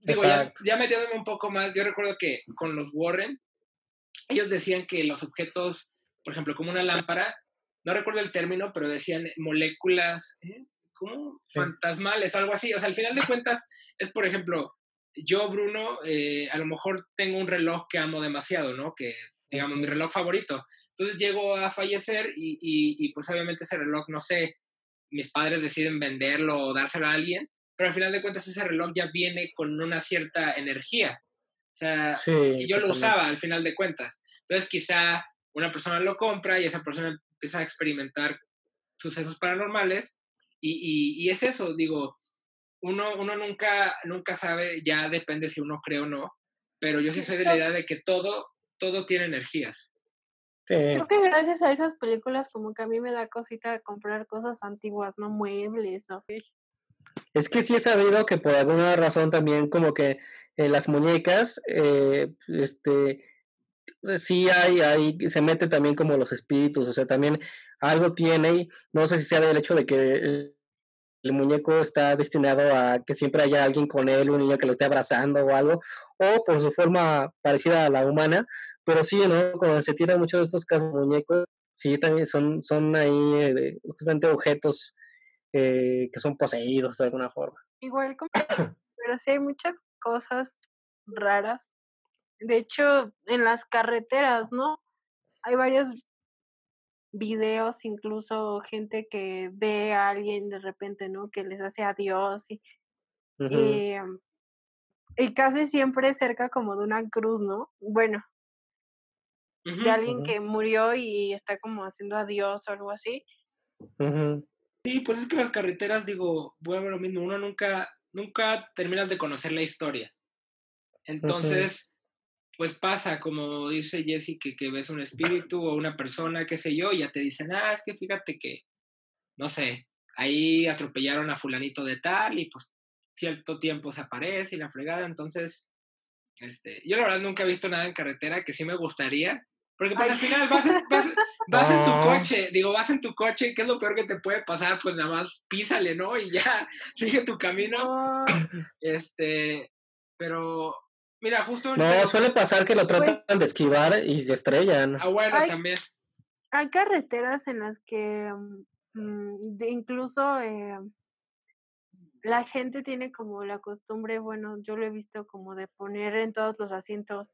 digo, ya, ya metiéndome un poco más, yo recuerdo que con los Warren, ellos decían que los objetos, por ejemplo, como una lámpara, no recuerdo el término, pero decían moléculas, ¿eh? ¿Cómo? Fantasmales, algo así. O sea, al final de cuentas, es por ejemplo, yo, Bruno, eh, a lo mejor tengo un reloj que amo demasiado, ¿no? Que digamos, mi reloj favorito. Entonces llego a fallecer y, y, pues obviamente ese reloj, no sé, mis padres deciden venderlo o dárselo a alguien, pero al final de cuentas ese reloj ya viene con una cierta energía. O sea, que yo lo usaba al final de cuentas. Entonces quizá una persona lo compra y esa persona empieza a experimentar sucesos paranormales y, y es eso, digo, uno, uno nunca, nunca sabe, ya depende si uno cree o no, pero yo sí soy de la idea de que todo, todo tiene energías. Creo que gracias a esas películas como que a mí me da cosita comprar cosas antiguas, no muebles o... Es que sí he sabido que por alguna razón también como que en las muñecas, eh, este, sí hay, hay, se mete también como los espíritus, o sea, también algo tiene, y no sé si sea del hecho de que el muñeco está destinado a que siempre haya alguien con él, un niño que lo esté abrazando o algo, o por su forma parecida a la humana, pero sí, ¿no? Cuando se tiran muchos de estos casos muñecos, sí, también son, son ahí eh, justamente objetos eh, que son poseídos de alguna forma. Igual como, pero sí hay muchas cosas raras. De hecho, en las carreteras, ¿no? Hay varios videos, incluso gente que ve a alguien de repente, ¿no? Que les hace adiós y, em, y, casi siempre cerca como de una cruz, ¿no? Bueno, de alguien que murió y está como haciendo adiós o algo así. Sí, pues es que las carreteras, digo, bueno, lo mismo, uno nunca, nunca terminas de conocer la historia. Entonces, pues pasa, como dice Jesse, que, ves un espíritu o una persona, qué sé yo, y ya te dicen, ah, es que fíjate que, no sé, ahí atropellaron a fulanito de tal y pues cierto tiempo se aparece y la fregada, entonces, este, yo la verdad nunca he visto nada en carretera que sí me gustaría, porque pues al final vas, en, vas, en tu coche, digo, vas en tu coche, ¿qué es lo peor que te puede pasar? Pues nada más písale, ¿no? Y ya, sigue tu camino. Este, pero Mira, justo. No, suele pasar que lo tratan pues de esquivar y se estrellan. Ah, bueno, también. Hay carreteras en las que mm, incluso eh, la gente tiene como la costumbre, bueno, yo lo he visto como de poner en todos los asientos,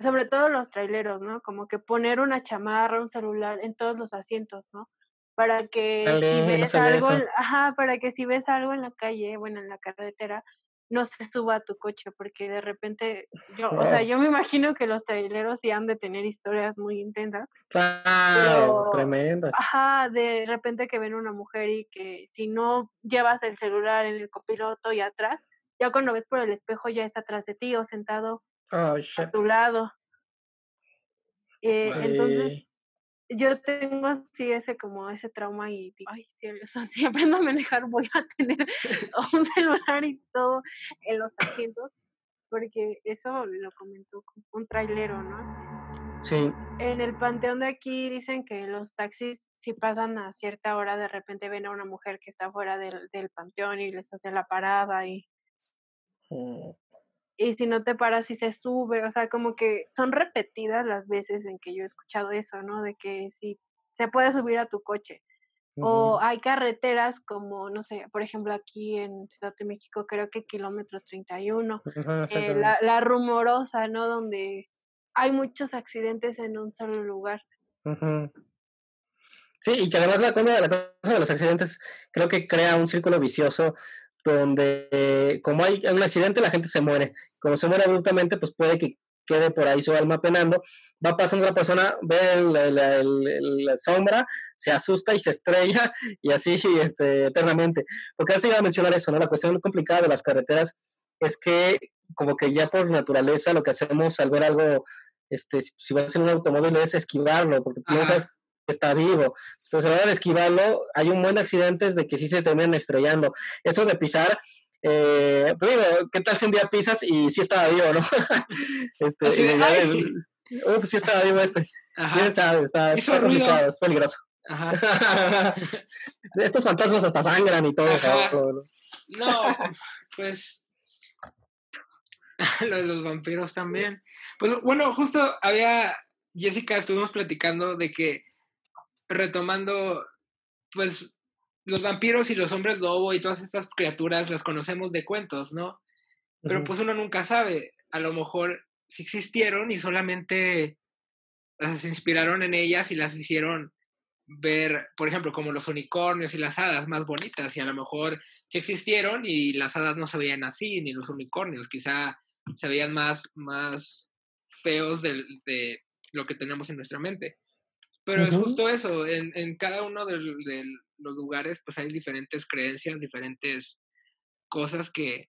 sobre todo los traileros, ¿no? Como que poner una chamarra, un celular en todos los asientos, ¿no? Para que si ves algo, ajá, para que si ves algo en la calle, bueno, en la carretera, no se suba a tu coche, porque de repente, yo, o sea, yo me imagino que los traileros sí han de tener historias muy intensas. Claro, tremendas. Ajá, de repente que ven una mujer y que si no llevas el celular en el copiloto y atrás, ya cuando ves por el espejo ya está atrás de ti o sentado oh, a tu lado. Eh, entonces, yo tengo así ese como ese trauma y digo, ay, sí, o sea, si aprendo a manejar voy a tener un celular y todo en los asientos, porque eso lo comentó un trailero, ¿no? Sí. En el panteón de aquí dicen que los taxis si pasan a cierta hora de repente ven a una mujer que está fuera del, del panteón y les hace la parada y... Y si no te paras y se sube, o sea, como que son repetidas las veces en que yo he escuchado eso, ¿no? De que si se puede subir a tu coche. O hay carreteras como, no sé, por ejemplo, aquí en Ciudad de México, creo que kilómetro 31, eh, la, la, rumorosa, ¿no? Donde hay muchos accidentes en un solo lugar. Sí, y que además la cosa de los accidentes creo que crea un círculo vicioso donde como hay un accidente la gente se muere. Como se muere abruptamente, pues puede que quede por ahí su alma penando. Va pasando la persona, ve la, sombra, se asusta y se estrella y así este, eternamente. Porque así iba a mencionar eso, ¿no? La cuestión complicada de las carreteras es que como que ya por naturaleza lo que hacemos al ver algo, este, si vas en un automóvil es esquivarlo, porque piensas está vivo. Entonces, a la hora de esquivarlo, hay un buen accidentes de que sí se terminan estrellando. Eso de pisar, eh, pues ¿qué tal si un día pisas y sí estaba vivo, no? este, sí estaba vivo este. Ajá. sabe, está, está complicado, es peligroso. Ajá. Estos fantasmas hasta sangran y todo. No, pues lo de los vampiros también. Pues bueno, justo había, Jessica, estuvimos platicando de que retomando, pues los vampiros y los hombres lobo y todas estas criaturas las conocemos de cuentos, ¿no? Pero pues uno nunca sabe, a lo mejor si existieron y solamente se inspiraron en ellas y las hicieron ver, por ejemplo, como los unicornios y las hadas más bonitas, y a lo mejor sí existieron y las hadas no se veían así, ni los unicornios, quizá se veían más, más feos de, de lo que tenemos en nuestra mente. Pero es justo eso, en, en cada uno de, de, los lugares pues hay diferentes creencias, diferentes cosas que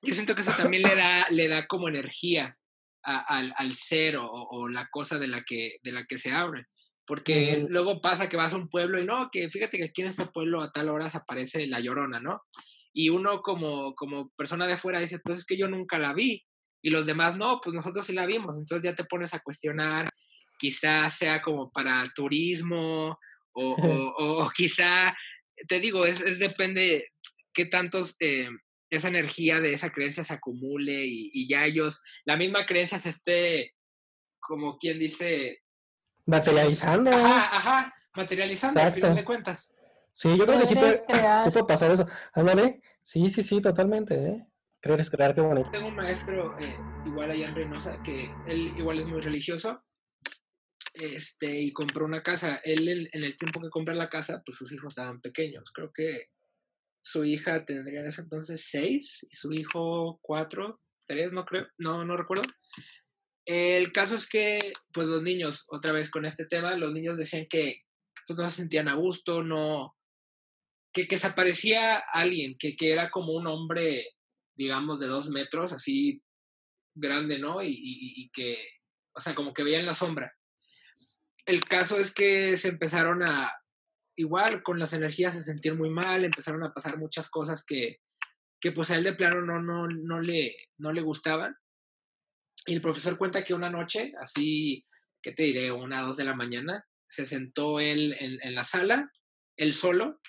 yo siento que eso también le da, le da como energía al, al, ser o, o, la cosa de la que, de la que se abre. Porque luego pasa que vas a un pueblo y no, que fíjate que aquí en este pueblo a tal hora se aparece la llorona, ¿no? Y uno como, como persona de fuera dice, pues es que yo nunca la vi. Y los demás, no, pues nosotros sí la vimos. Entonces ya te pones a cuestionar, quizás sea como para turismo o, o, quizá, te digo, es, es depende qué tantos, eh, esa energía de esa creencia se acumule y, y, ya ellos, la misma creencia se esté, como quien dice, Materializando. Ajá, ajá, materializando al final de cuentas. Sí, yo creo que sí puede, sí puede, pasar eso. Ándale, sí, sí, sí, totalmente, ¿eh? Creer es crear, qué bonito. Tengo un maestro eh, igual allá en Reynosa que él igual es muy religioso este, y compró una casa. Él en, el tiempo que compra la casa, pues sus hijos estaban pequeños. Creo que su hija tendría en ese entonces seis y su hijo cuatro, tres, no creo, no, no recuerdo. El caso es que, pues los niños, otra vez con este tema, los niños decían que pues, no se sentían a gusto, no, que, que se aparecía alguien, que, que era como un hombre, digamos, de dos metros, así grande, ¿no? Y, y, y que, o sea, como que veían la sombra. El caso es que se empezaron a, igual, con las energías a sentir muy mal, empezaron a pasar muchas cosas que, que pues a él de plano no, no, no, le, no le gustaban. Y el profesor cuenta que una noche, así, ¿qué te diré? Una, dos de la mañana, se sentó él en, la sala, él solo,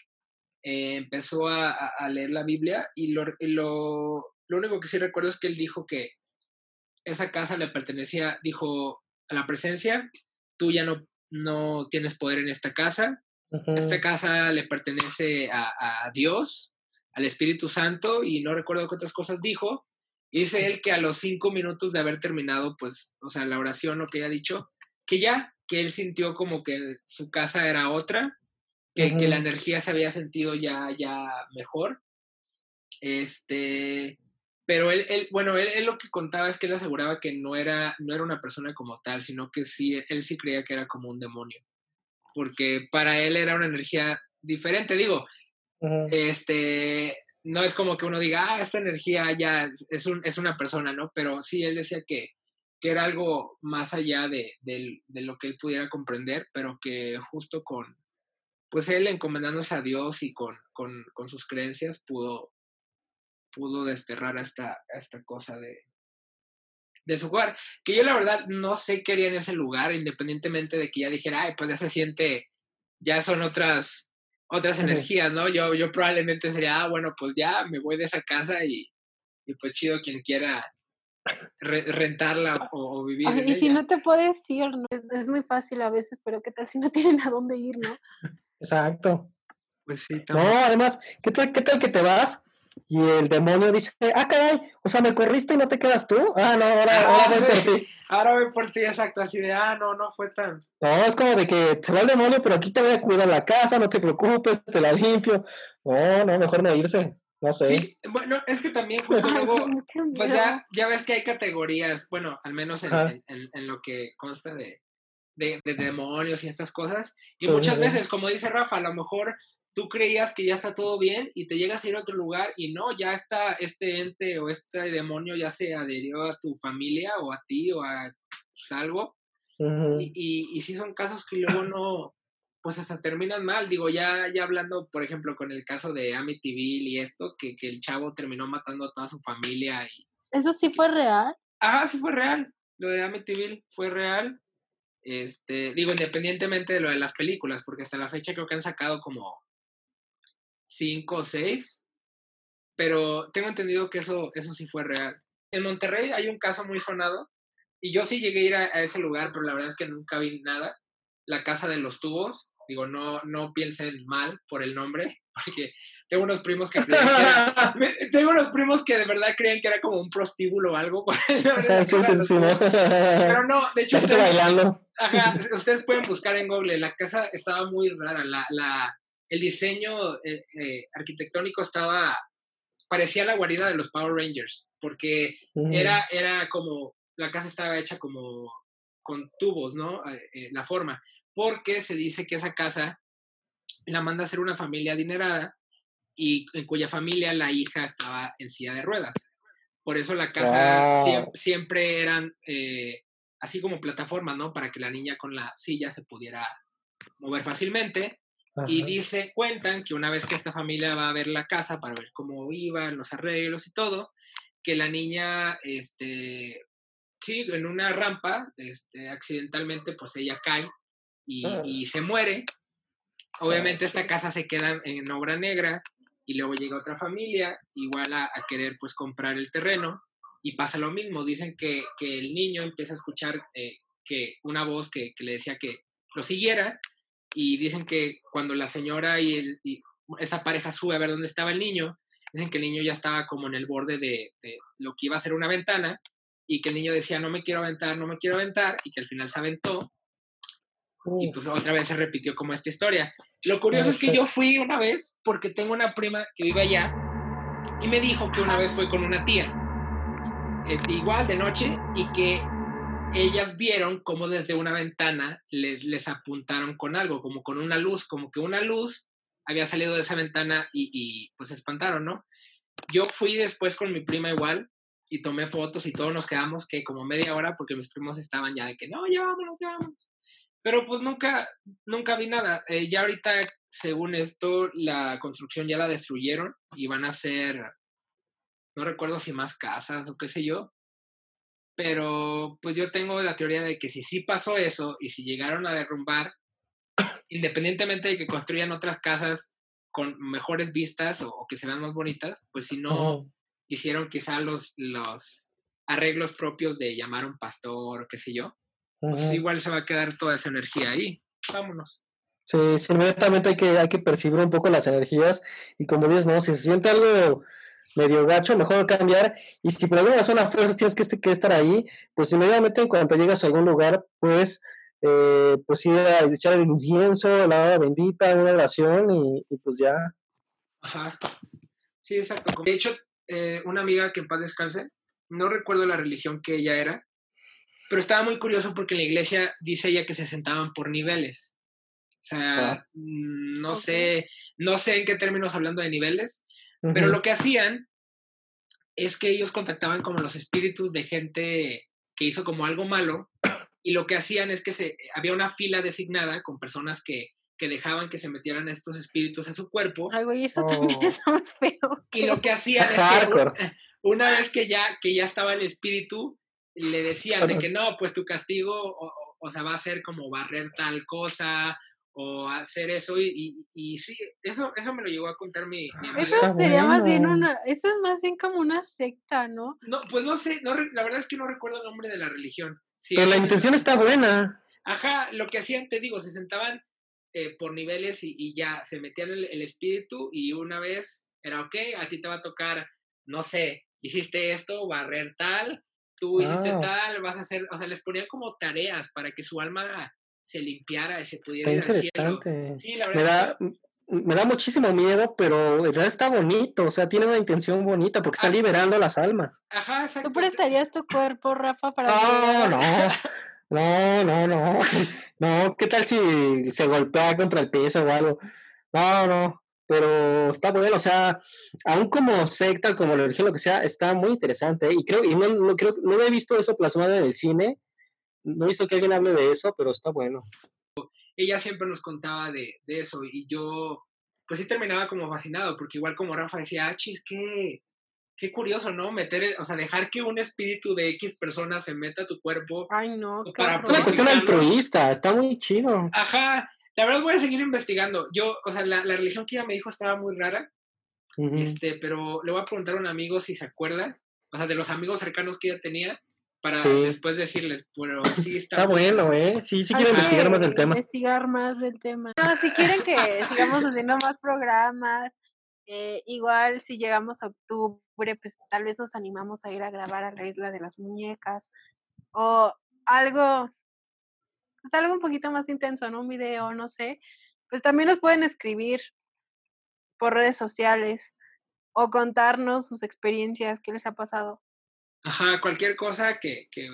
eh, empezó a, leer la Biblia y lo, lo, lo, único que sí recuerdo es que él dijo que esa casa le pertenecía, dijo, a la presencia, tú ya no, no tienes poder en esta casa, uh -huh. esta casa le pertenece a, a Dios, al Espíritu Santo y no recuerdo qué otras cosas dijo, y dice él que a los cinco minutos de haber terminado, pues, o sea, la oración, lo que ella ha dicho, que ya, que él sintió como que su casa era otra, que, uh -huh. que la energía se había sentido ya, ya mejor. Este, pero él, él bueno, él, él, lo que contaba es que él aseguraba que no era, no era una persona como tal, sino que sí, él sí creía que era como un demonio. Porque para él era una energía diferente. Digo, uh -huh. este, no es como que uno diga, ah, esta energía ya es, un, es una persona, ¿no? Pero sí, él decía que, que era algo más allá de, de, de, lo que él pudiera comprender, pero que justo con, pues él encomendándose a Dios y con, con, con sus creencias pudo, pudo desterrar a esta, a esta cosa de, de su hogar. Que yo la verdad no sé qué haría en ese lugar, independientemente de que ya dijera, ay, pues ya se siente, ya son otras otras energías, ¿no? Yo, yo probablemente sería, ah, bueno, pues ya me voy de esa casa y, y pues chido quien quiera re rentarla o, o vivir. Ay, en y ella. si no te puedes ir, ¿no? es, es, muy fácil a veces, pero qué tal si no tienen a dónde ir, ¿no? Exacto. Pues sí, también. No, además, ¿qué tal, ¿qué tal que te vas y el demonio dice, ah, caray, o sea, me corriste y no te quedas tú. Ah, no, ahora, ah, ahora voy sí. por ti. Ahora voy por ti, exacto, así de, ah, no, no fue tan. No, es como de que se va el demonio, pero aquí te voy a cuidar la casa, no te preocupes, te la limpio. No, no, mejor me irse. No sé. Sí, bueno, es que también justo luego, pues ya, ya ves que hay categorías, bueno, al menos en, en, en, en lo que consta de, de, de, demonios y estas cosas. Y muchas veces, como dice Rafa, a lo mejor tú creías que ya está todo bien y te llegas a ir a otro lugar y no, ya está este ente o este demonio ya se adherió a tu familia o a ti o a pues, algo. Uh -huh. y, y, y sí son casos que luego no, pues hasta terminan mal. Digo, ya, ya hablando, por ejemplo, con el caso de Amityville y esto, que, que el chavo terminó matando a toda su familia. Y, ¿Eso sí fue real? Ajá, sí fue real. Lo de Amityville fue real. Este, digo, independientemente de lo de las películas, porque hasta la fecha creo que han sacado como cinco o seis, pero tengo entendido que eso, eso sí fue real. En Monterrey hay un caso muy sonado, y yo sí llegué a ir a, a ese lugar, pero la verdad es que nunca vi nada. La Casa de los Tubos, digo, no, no piensen mal por el nombre, porque tengo unos primos que, era, tengo unos primos que de verdad creen que era como un prostíbulo o algo. sí, sí, sí, no. Pero no, de hecho, está, Ajá, ustedes pueden buscar en Google, la casa estaba muy rara, la, la, el diseño eh, eh, arquitectónico estaba, parecía la guarida de los Power Rangers, porque era, era como, la casa estaba hecha como con tubos, ¿no? Eh, la forma, porque se dice que esa casa la manda a hacer una familia adinerada y en cuya familia la hija estaba en silla de ruedas. Por eso la casa siempre, eran así como plataformas, ¿no? Para que la niña con la silla se pudiera mover fácilmente. Y dice, cuentan que una vez que esta familia va a ver la casa para ver cómo iban los arreglos y todo, que la niña, este, sí, en una rampa, este, accidentalmente, pues ella cae y, ah. se muere. Obviamente esta casa se queda en obra negra y luego llega otra familia, igual a, a querer pues comprar el terreno y pasa lo mismo, dicen que, el niño empieza a escuchar eh, que una voz que, le decía que lo siguiera y dicen que cuando la señora y, esa pareja sube a ver dónde estaba el niño, dicen que el niño ya estaba como en el borde de, lo que iba a ser una ventana y que el niño decía no me quiero aventar, no me quiero aventar y que al final se aventó y pues otra vez se repitió como esta historia. Lo curioso es que yo fui una vez porque tengo una prima que vive allá y me dijo que una vez fue con una tía eh, igual de noche, y que ellas vieron como desde una ventana les, les apuntaron con algo, como con una luz, como que una luz había salido de esa ventana y, pues se espantaron, ¿no? Yo fui después con mi prima igual y tomé fotos y todos nos quedamos que como media hora porque mis primos estaban ya de que no, ya vámonos, ya. Pero pues nunca, nunca vi nada. Eh, ya ahorita, según esto, la construcción ya la destruyeron y van a hacer no recuerdo si más casas o qué sé yo, pero pues yo tengo la teoría de que si sí pasó eso y si llegaron a derrumbar, independientemente de que construyan otras casas con mejores vistas o, que se vean más bonitas, pues si no hicieron quizá los, los arreglos propios de llamar a un pastor o qué sé yo, pues igual se va a quedar toda esa energía ahí. Vámonos. Sí, inmediatamente hay que, hay que percibir un poco las energías y como dices, no, si se siente algo medio gacho, mejor cambiar. Y si por alguna razón a fuerzas tienes que, que estar ahí, pues inmediatamente en cuanto llegas a algún lugar, pues, eh, pues ir a echar el incienso, la agua bendita, una oración y, pues ya. Ajá. Sí, exacto. De hecho, eh, una amiga que en paz descanse, no recuerdo la religión que ella era, pero estaba muy curioso porque en la iglesia dice ella que se sentaban por niveles. O sea, ah. mm, no sé, no sé en qué términos hablando de niveles, pero lo que hacían es que ellos contactaban como los espíritus de gente que hizo como algo malo y lo que hacían es que se, había una fila designada con personas que, que dejaban que se metieran estos espíritus a su cuerpo. Ay, güey, eso también oh. es muy feo. Y lo que hacían es que una vez que ya, que ya estaba el espíritu, le decían de que no, pues tu castigo, o, o, sea, va a ser como barrer tal cosa, o hacer eso y, y, sí, eso, eso me lo llegó a contar mi, mi Eso sería más bien una, eso es más bien como una secta, ¿no? No, pues no sé, no, la verdad es que no recuerdo el nombre de la religión. Pero la intención está buena. Ajá, lo que hacían, te digo, se sentaban eh, por niveles y, ya se metían el, el espíritu y una vez era, ok, a ti te va a tocar, no sé, hiciste esto, barrer tal, tú hiciste ah. tal, vas a hacer, o sea, les ponían como tareas para que su alma se limpiara y se pudiera ir al cielo. Sí, la verdad. Me da, me da muchísimo miedo, pero en realidad está bonito, o sea, tiene una intención bonita porque está ah. liberando las almas. Ajá, exacto. ¿Tú prestarías tu cuerpo, Rafa, para No, no. No, no, no. No, ¿qué tal si se golpea contra el piso o algo? No, no. Pero está bueno, o sea, aún como secta, como religión, lo que sea, está muy interesante. Y creo, y no, no creo, no he visto eso plasmado en el cine, no he visto que alguien hable de eso, pero está bueno. Ella siempre nos contaba de, eso y yo, pues sí terminaba como fascinado, porque igual como Rafa decía, ah, chis, qué, qué curioso, ¿no? Meter, o sea, dejar que un espíritu de X persona se meta a tu cuerpo. Ay, no. Para una cuestión altruista, está muy chido. Ajá, la verdad voy a seguir investigando. Yo, o sea, la, religión que ella me dijo estaba muy rara, este, pero le voy a preguntar a un amigo si se acuerda, o sea, de los amigos cercanos que ella tenía, para después decirles, pero sí está, está bueno, ¿eh? Sí, sí quiero investigar más del tema. Investigar más del tema. No, si quieren que sigamos haciendo más programas, eh, igual si llegamos a octubre, pues tal vez nos animamos a ir a grabar a la isla de las muñecas o algo pues algo un poquito más intenso, ¿no? Un video, no sé, pues también nos pueden escribir por redes sociales o contarnos sus experiencias, qué les ha pasado. Ajá, cualquier cosa que, que,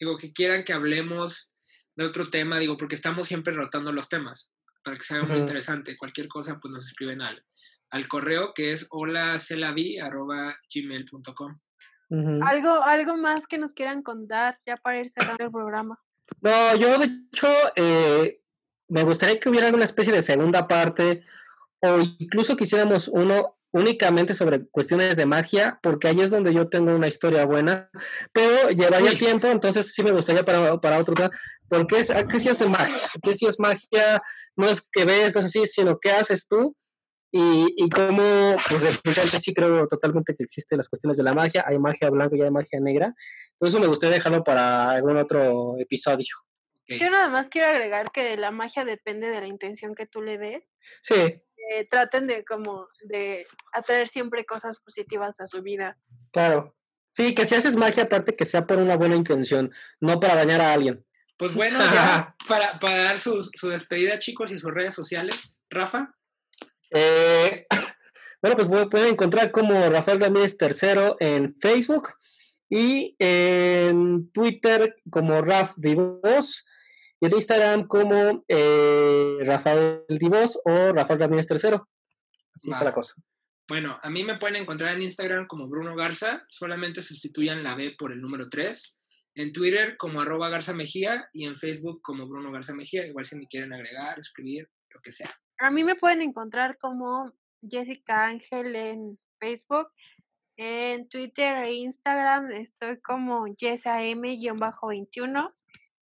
digo, que quieran que hablemos de otro tema, digo, porque estamos siempre rotando los temas para que sea muy interesante. Cualquier cosa, pues nos escriben al, al correo que es holacelavi.gmail.com. ¿Algo, ¿Algo más que nos quieran contar ya para ir cerrando el programa? No, yo de hecho eh, me gustaría que hubiera alguna especie de segunda parte o incluso quisiéramos uno únicamente sobre cuestiones de magia, porque ahí es donde yo tengo una historia buena, pero llevaría tiempo, entonces sí me gustaría para, para otro tema, porque es, ¿qué si es magia? ¿Qué si es magia? No es que ves, no es así, sino qué haces tú y, y cómo, pues de sí creo totalmente que existen las cuestiones de la magia, hay magia blanca y hay magia negra, entonces me gustaría dejarlo para algún otro episodio. Yo nada más quiero agregar que la magia depende de la intención que tú le des. Sí. Traten de como de atraer siempre cosas positivas a su vida. Claro. Sí, que si haces magia, aparte que sea por una buena intención, no para dañar a alguien. Pues bueno, ya para, para dar su, su despedida, chicos, y sus redes sociales, Rafa. Eh, bueno, pues pueden encontrar como Rafael Ramírez III en Facebook y en Twitter como Raf Divos y en Instagram como eh, Rafael Divos o Rafael Ramírez III. Así está la cosa. Bueno, a mí me pueden encontrar en Instagram como Bruno Garza, solamente sustituyan la B por el número 3. En Twitter como arroba Garza Mejía y en Facebook como Bruno Garza Mejía, igual si me quieren agregar, escribir, lo que sea. A mí me pueden encontrar como Jessica Ángel en Facebook. En Twitter e Instagram estoy como yesam-21.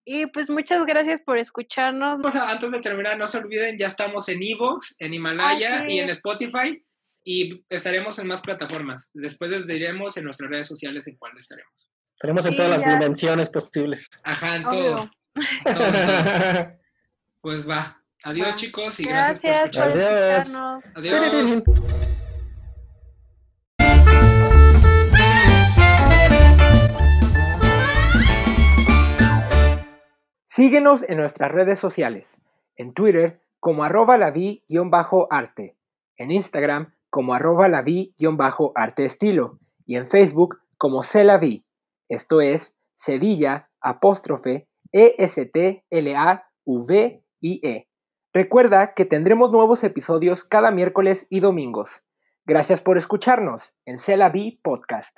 Y pues muchas gracias por escucharnos. antes de terminar, no se olviden, ya estamos en Evox, en Himalaya y en Spotify. Y estaremos en más plataformas. Después les diremos en nuestras redes sociales en cuál estaremos. Estaremos en todas las dimensiones posibles. Ajá, en todo. pues va. Adiós, chicos, y gracias, por escucharnos. Adiós. Síguenos en nuestras redes sociales. En Twitter como arroba la arte En Instagram como arroba la arte estilo. Y en Facebook como vi. Esto es Cedilla apóstrofe E-S-T-L-A-V-I-E. Recuerda que tendremos nuevos episodios cada miércoles y domingos. Gracias por escucharnos en Celavi Podcast.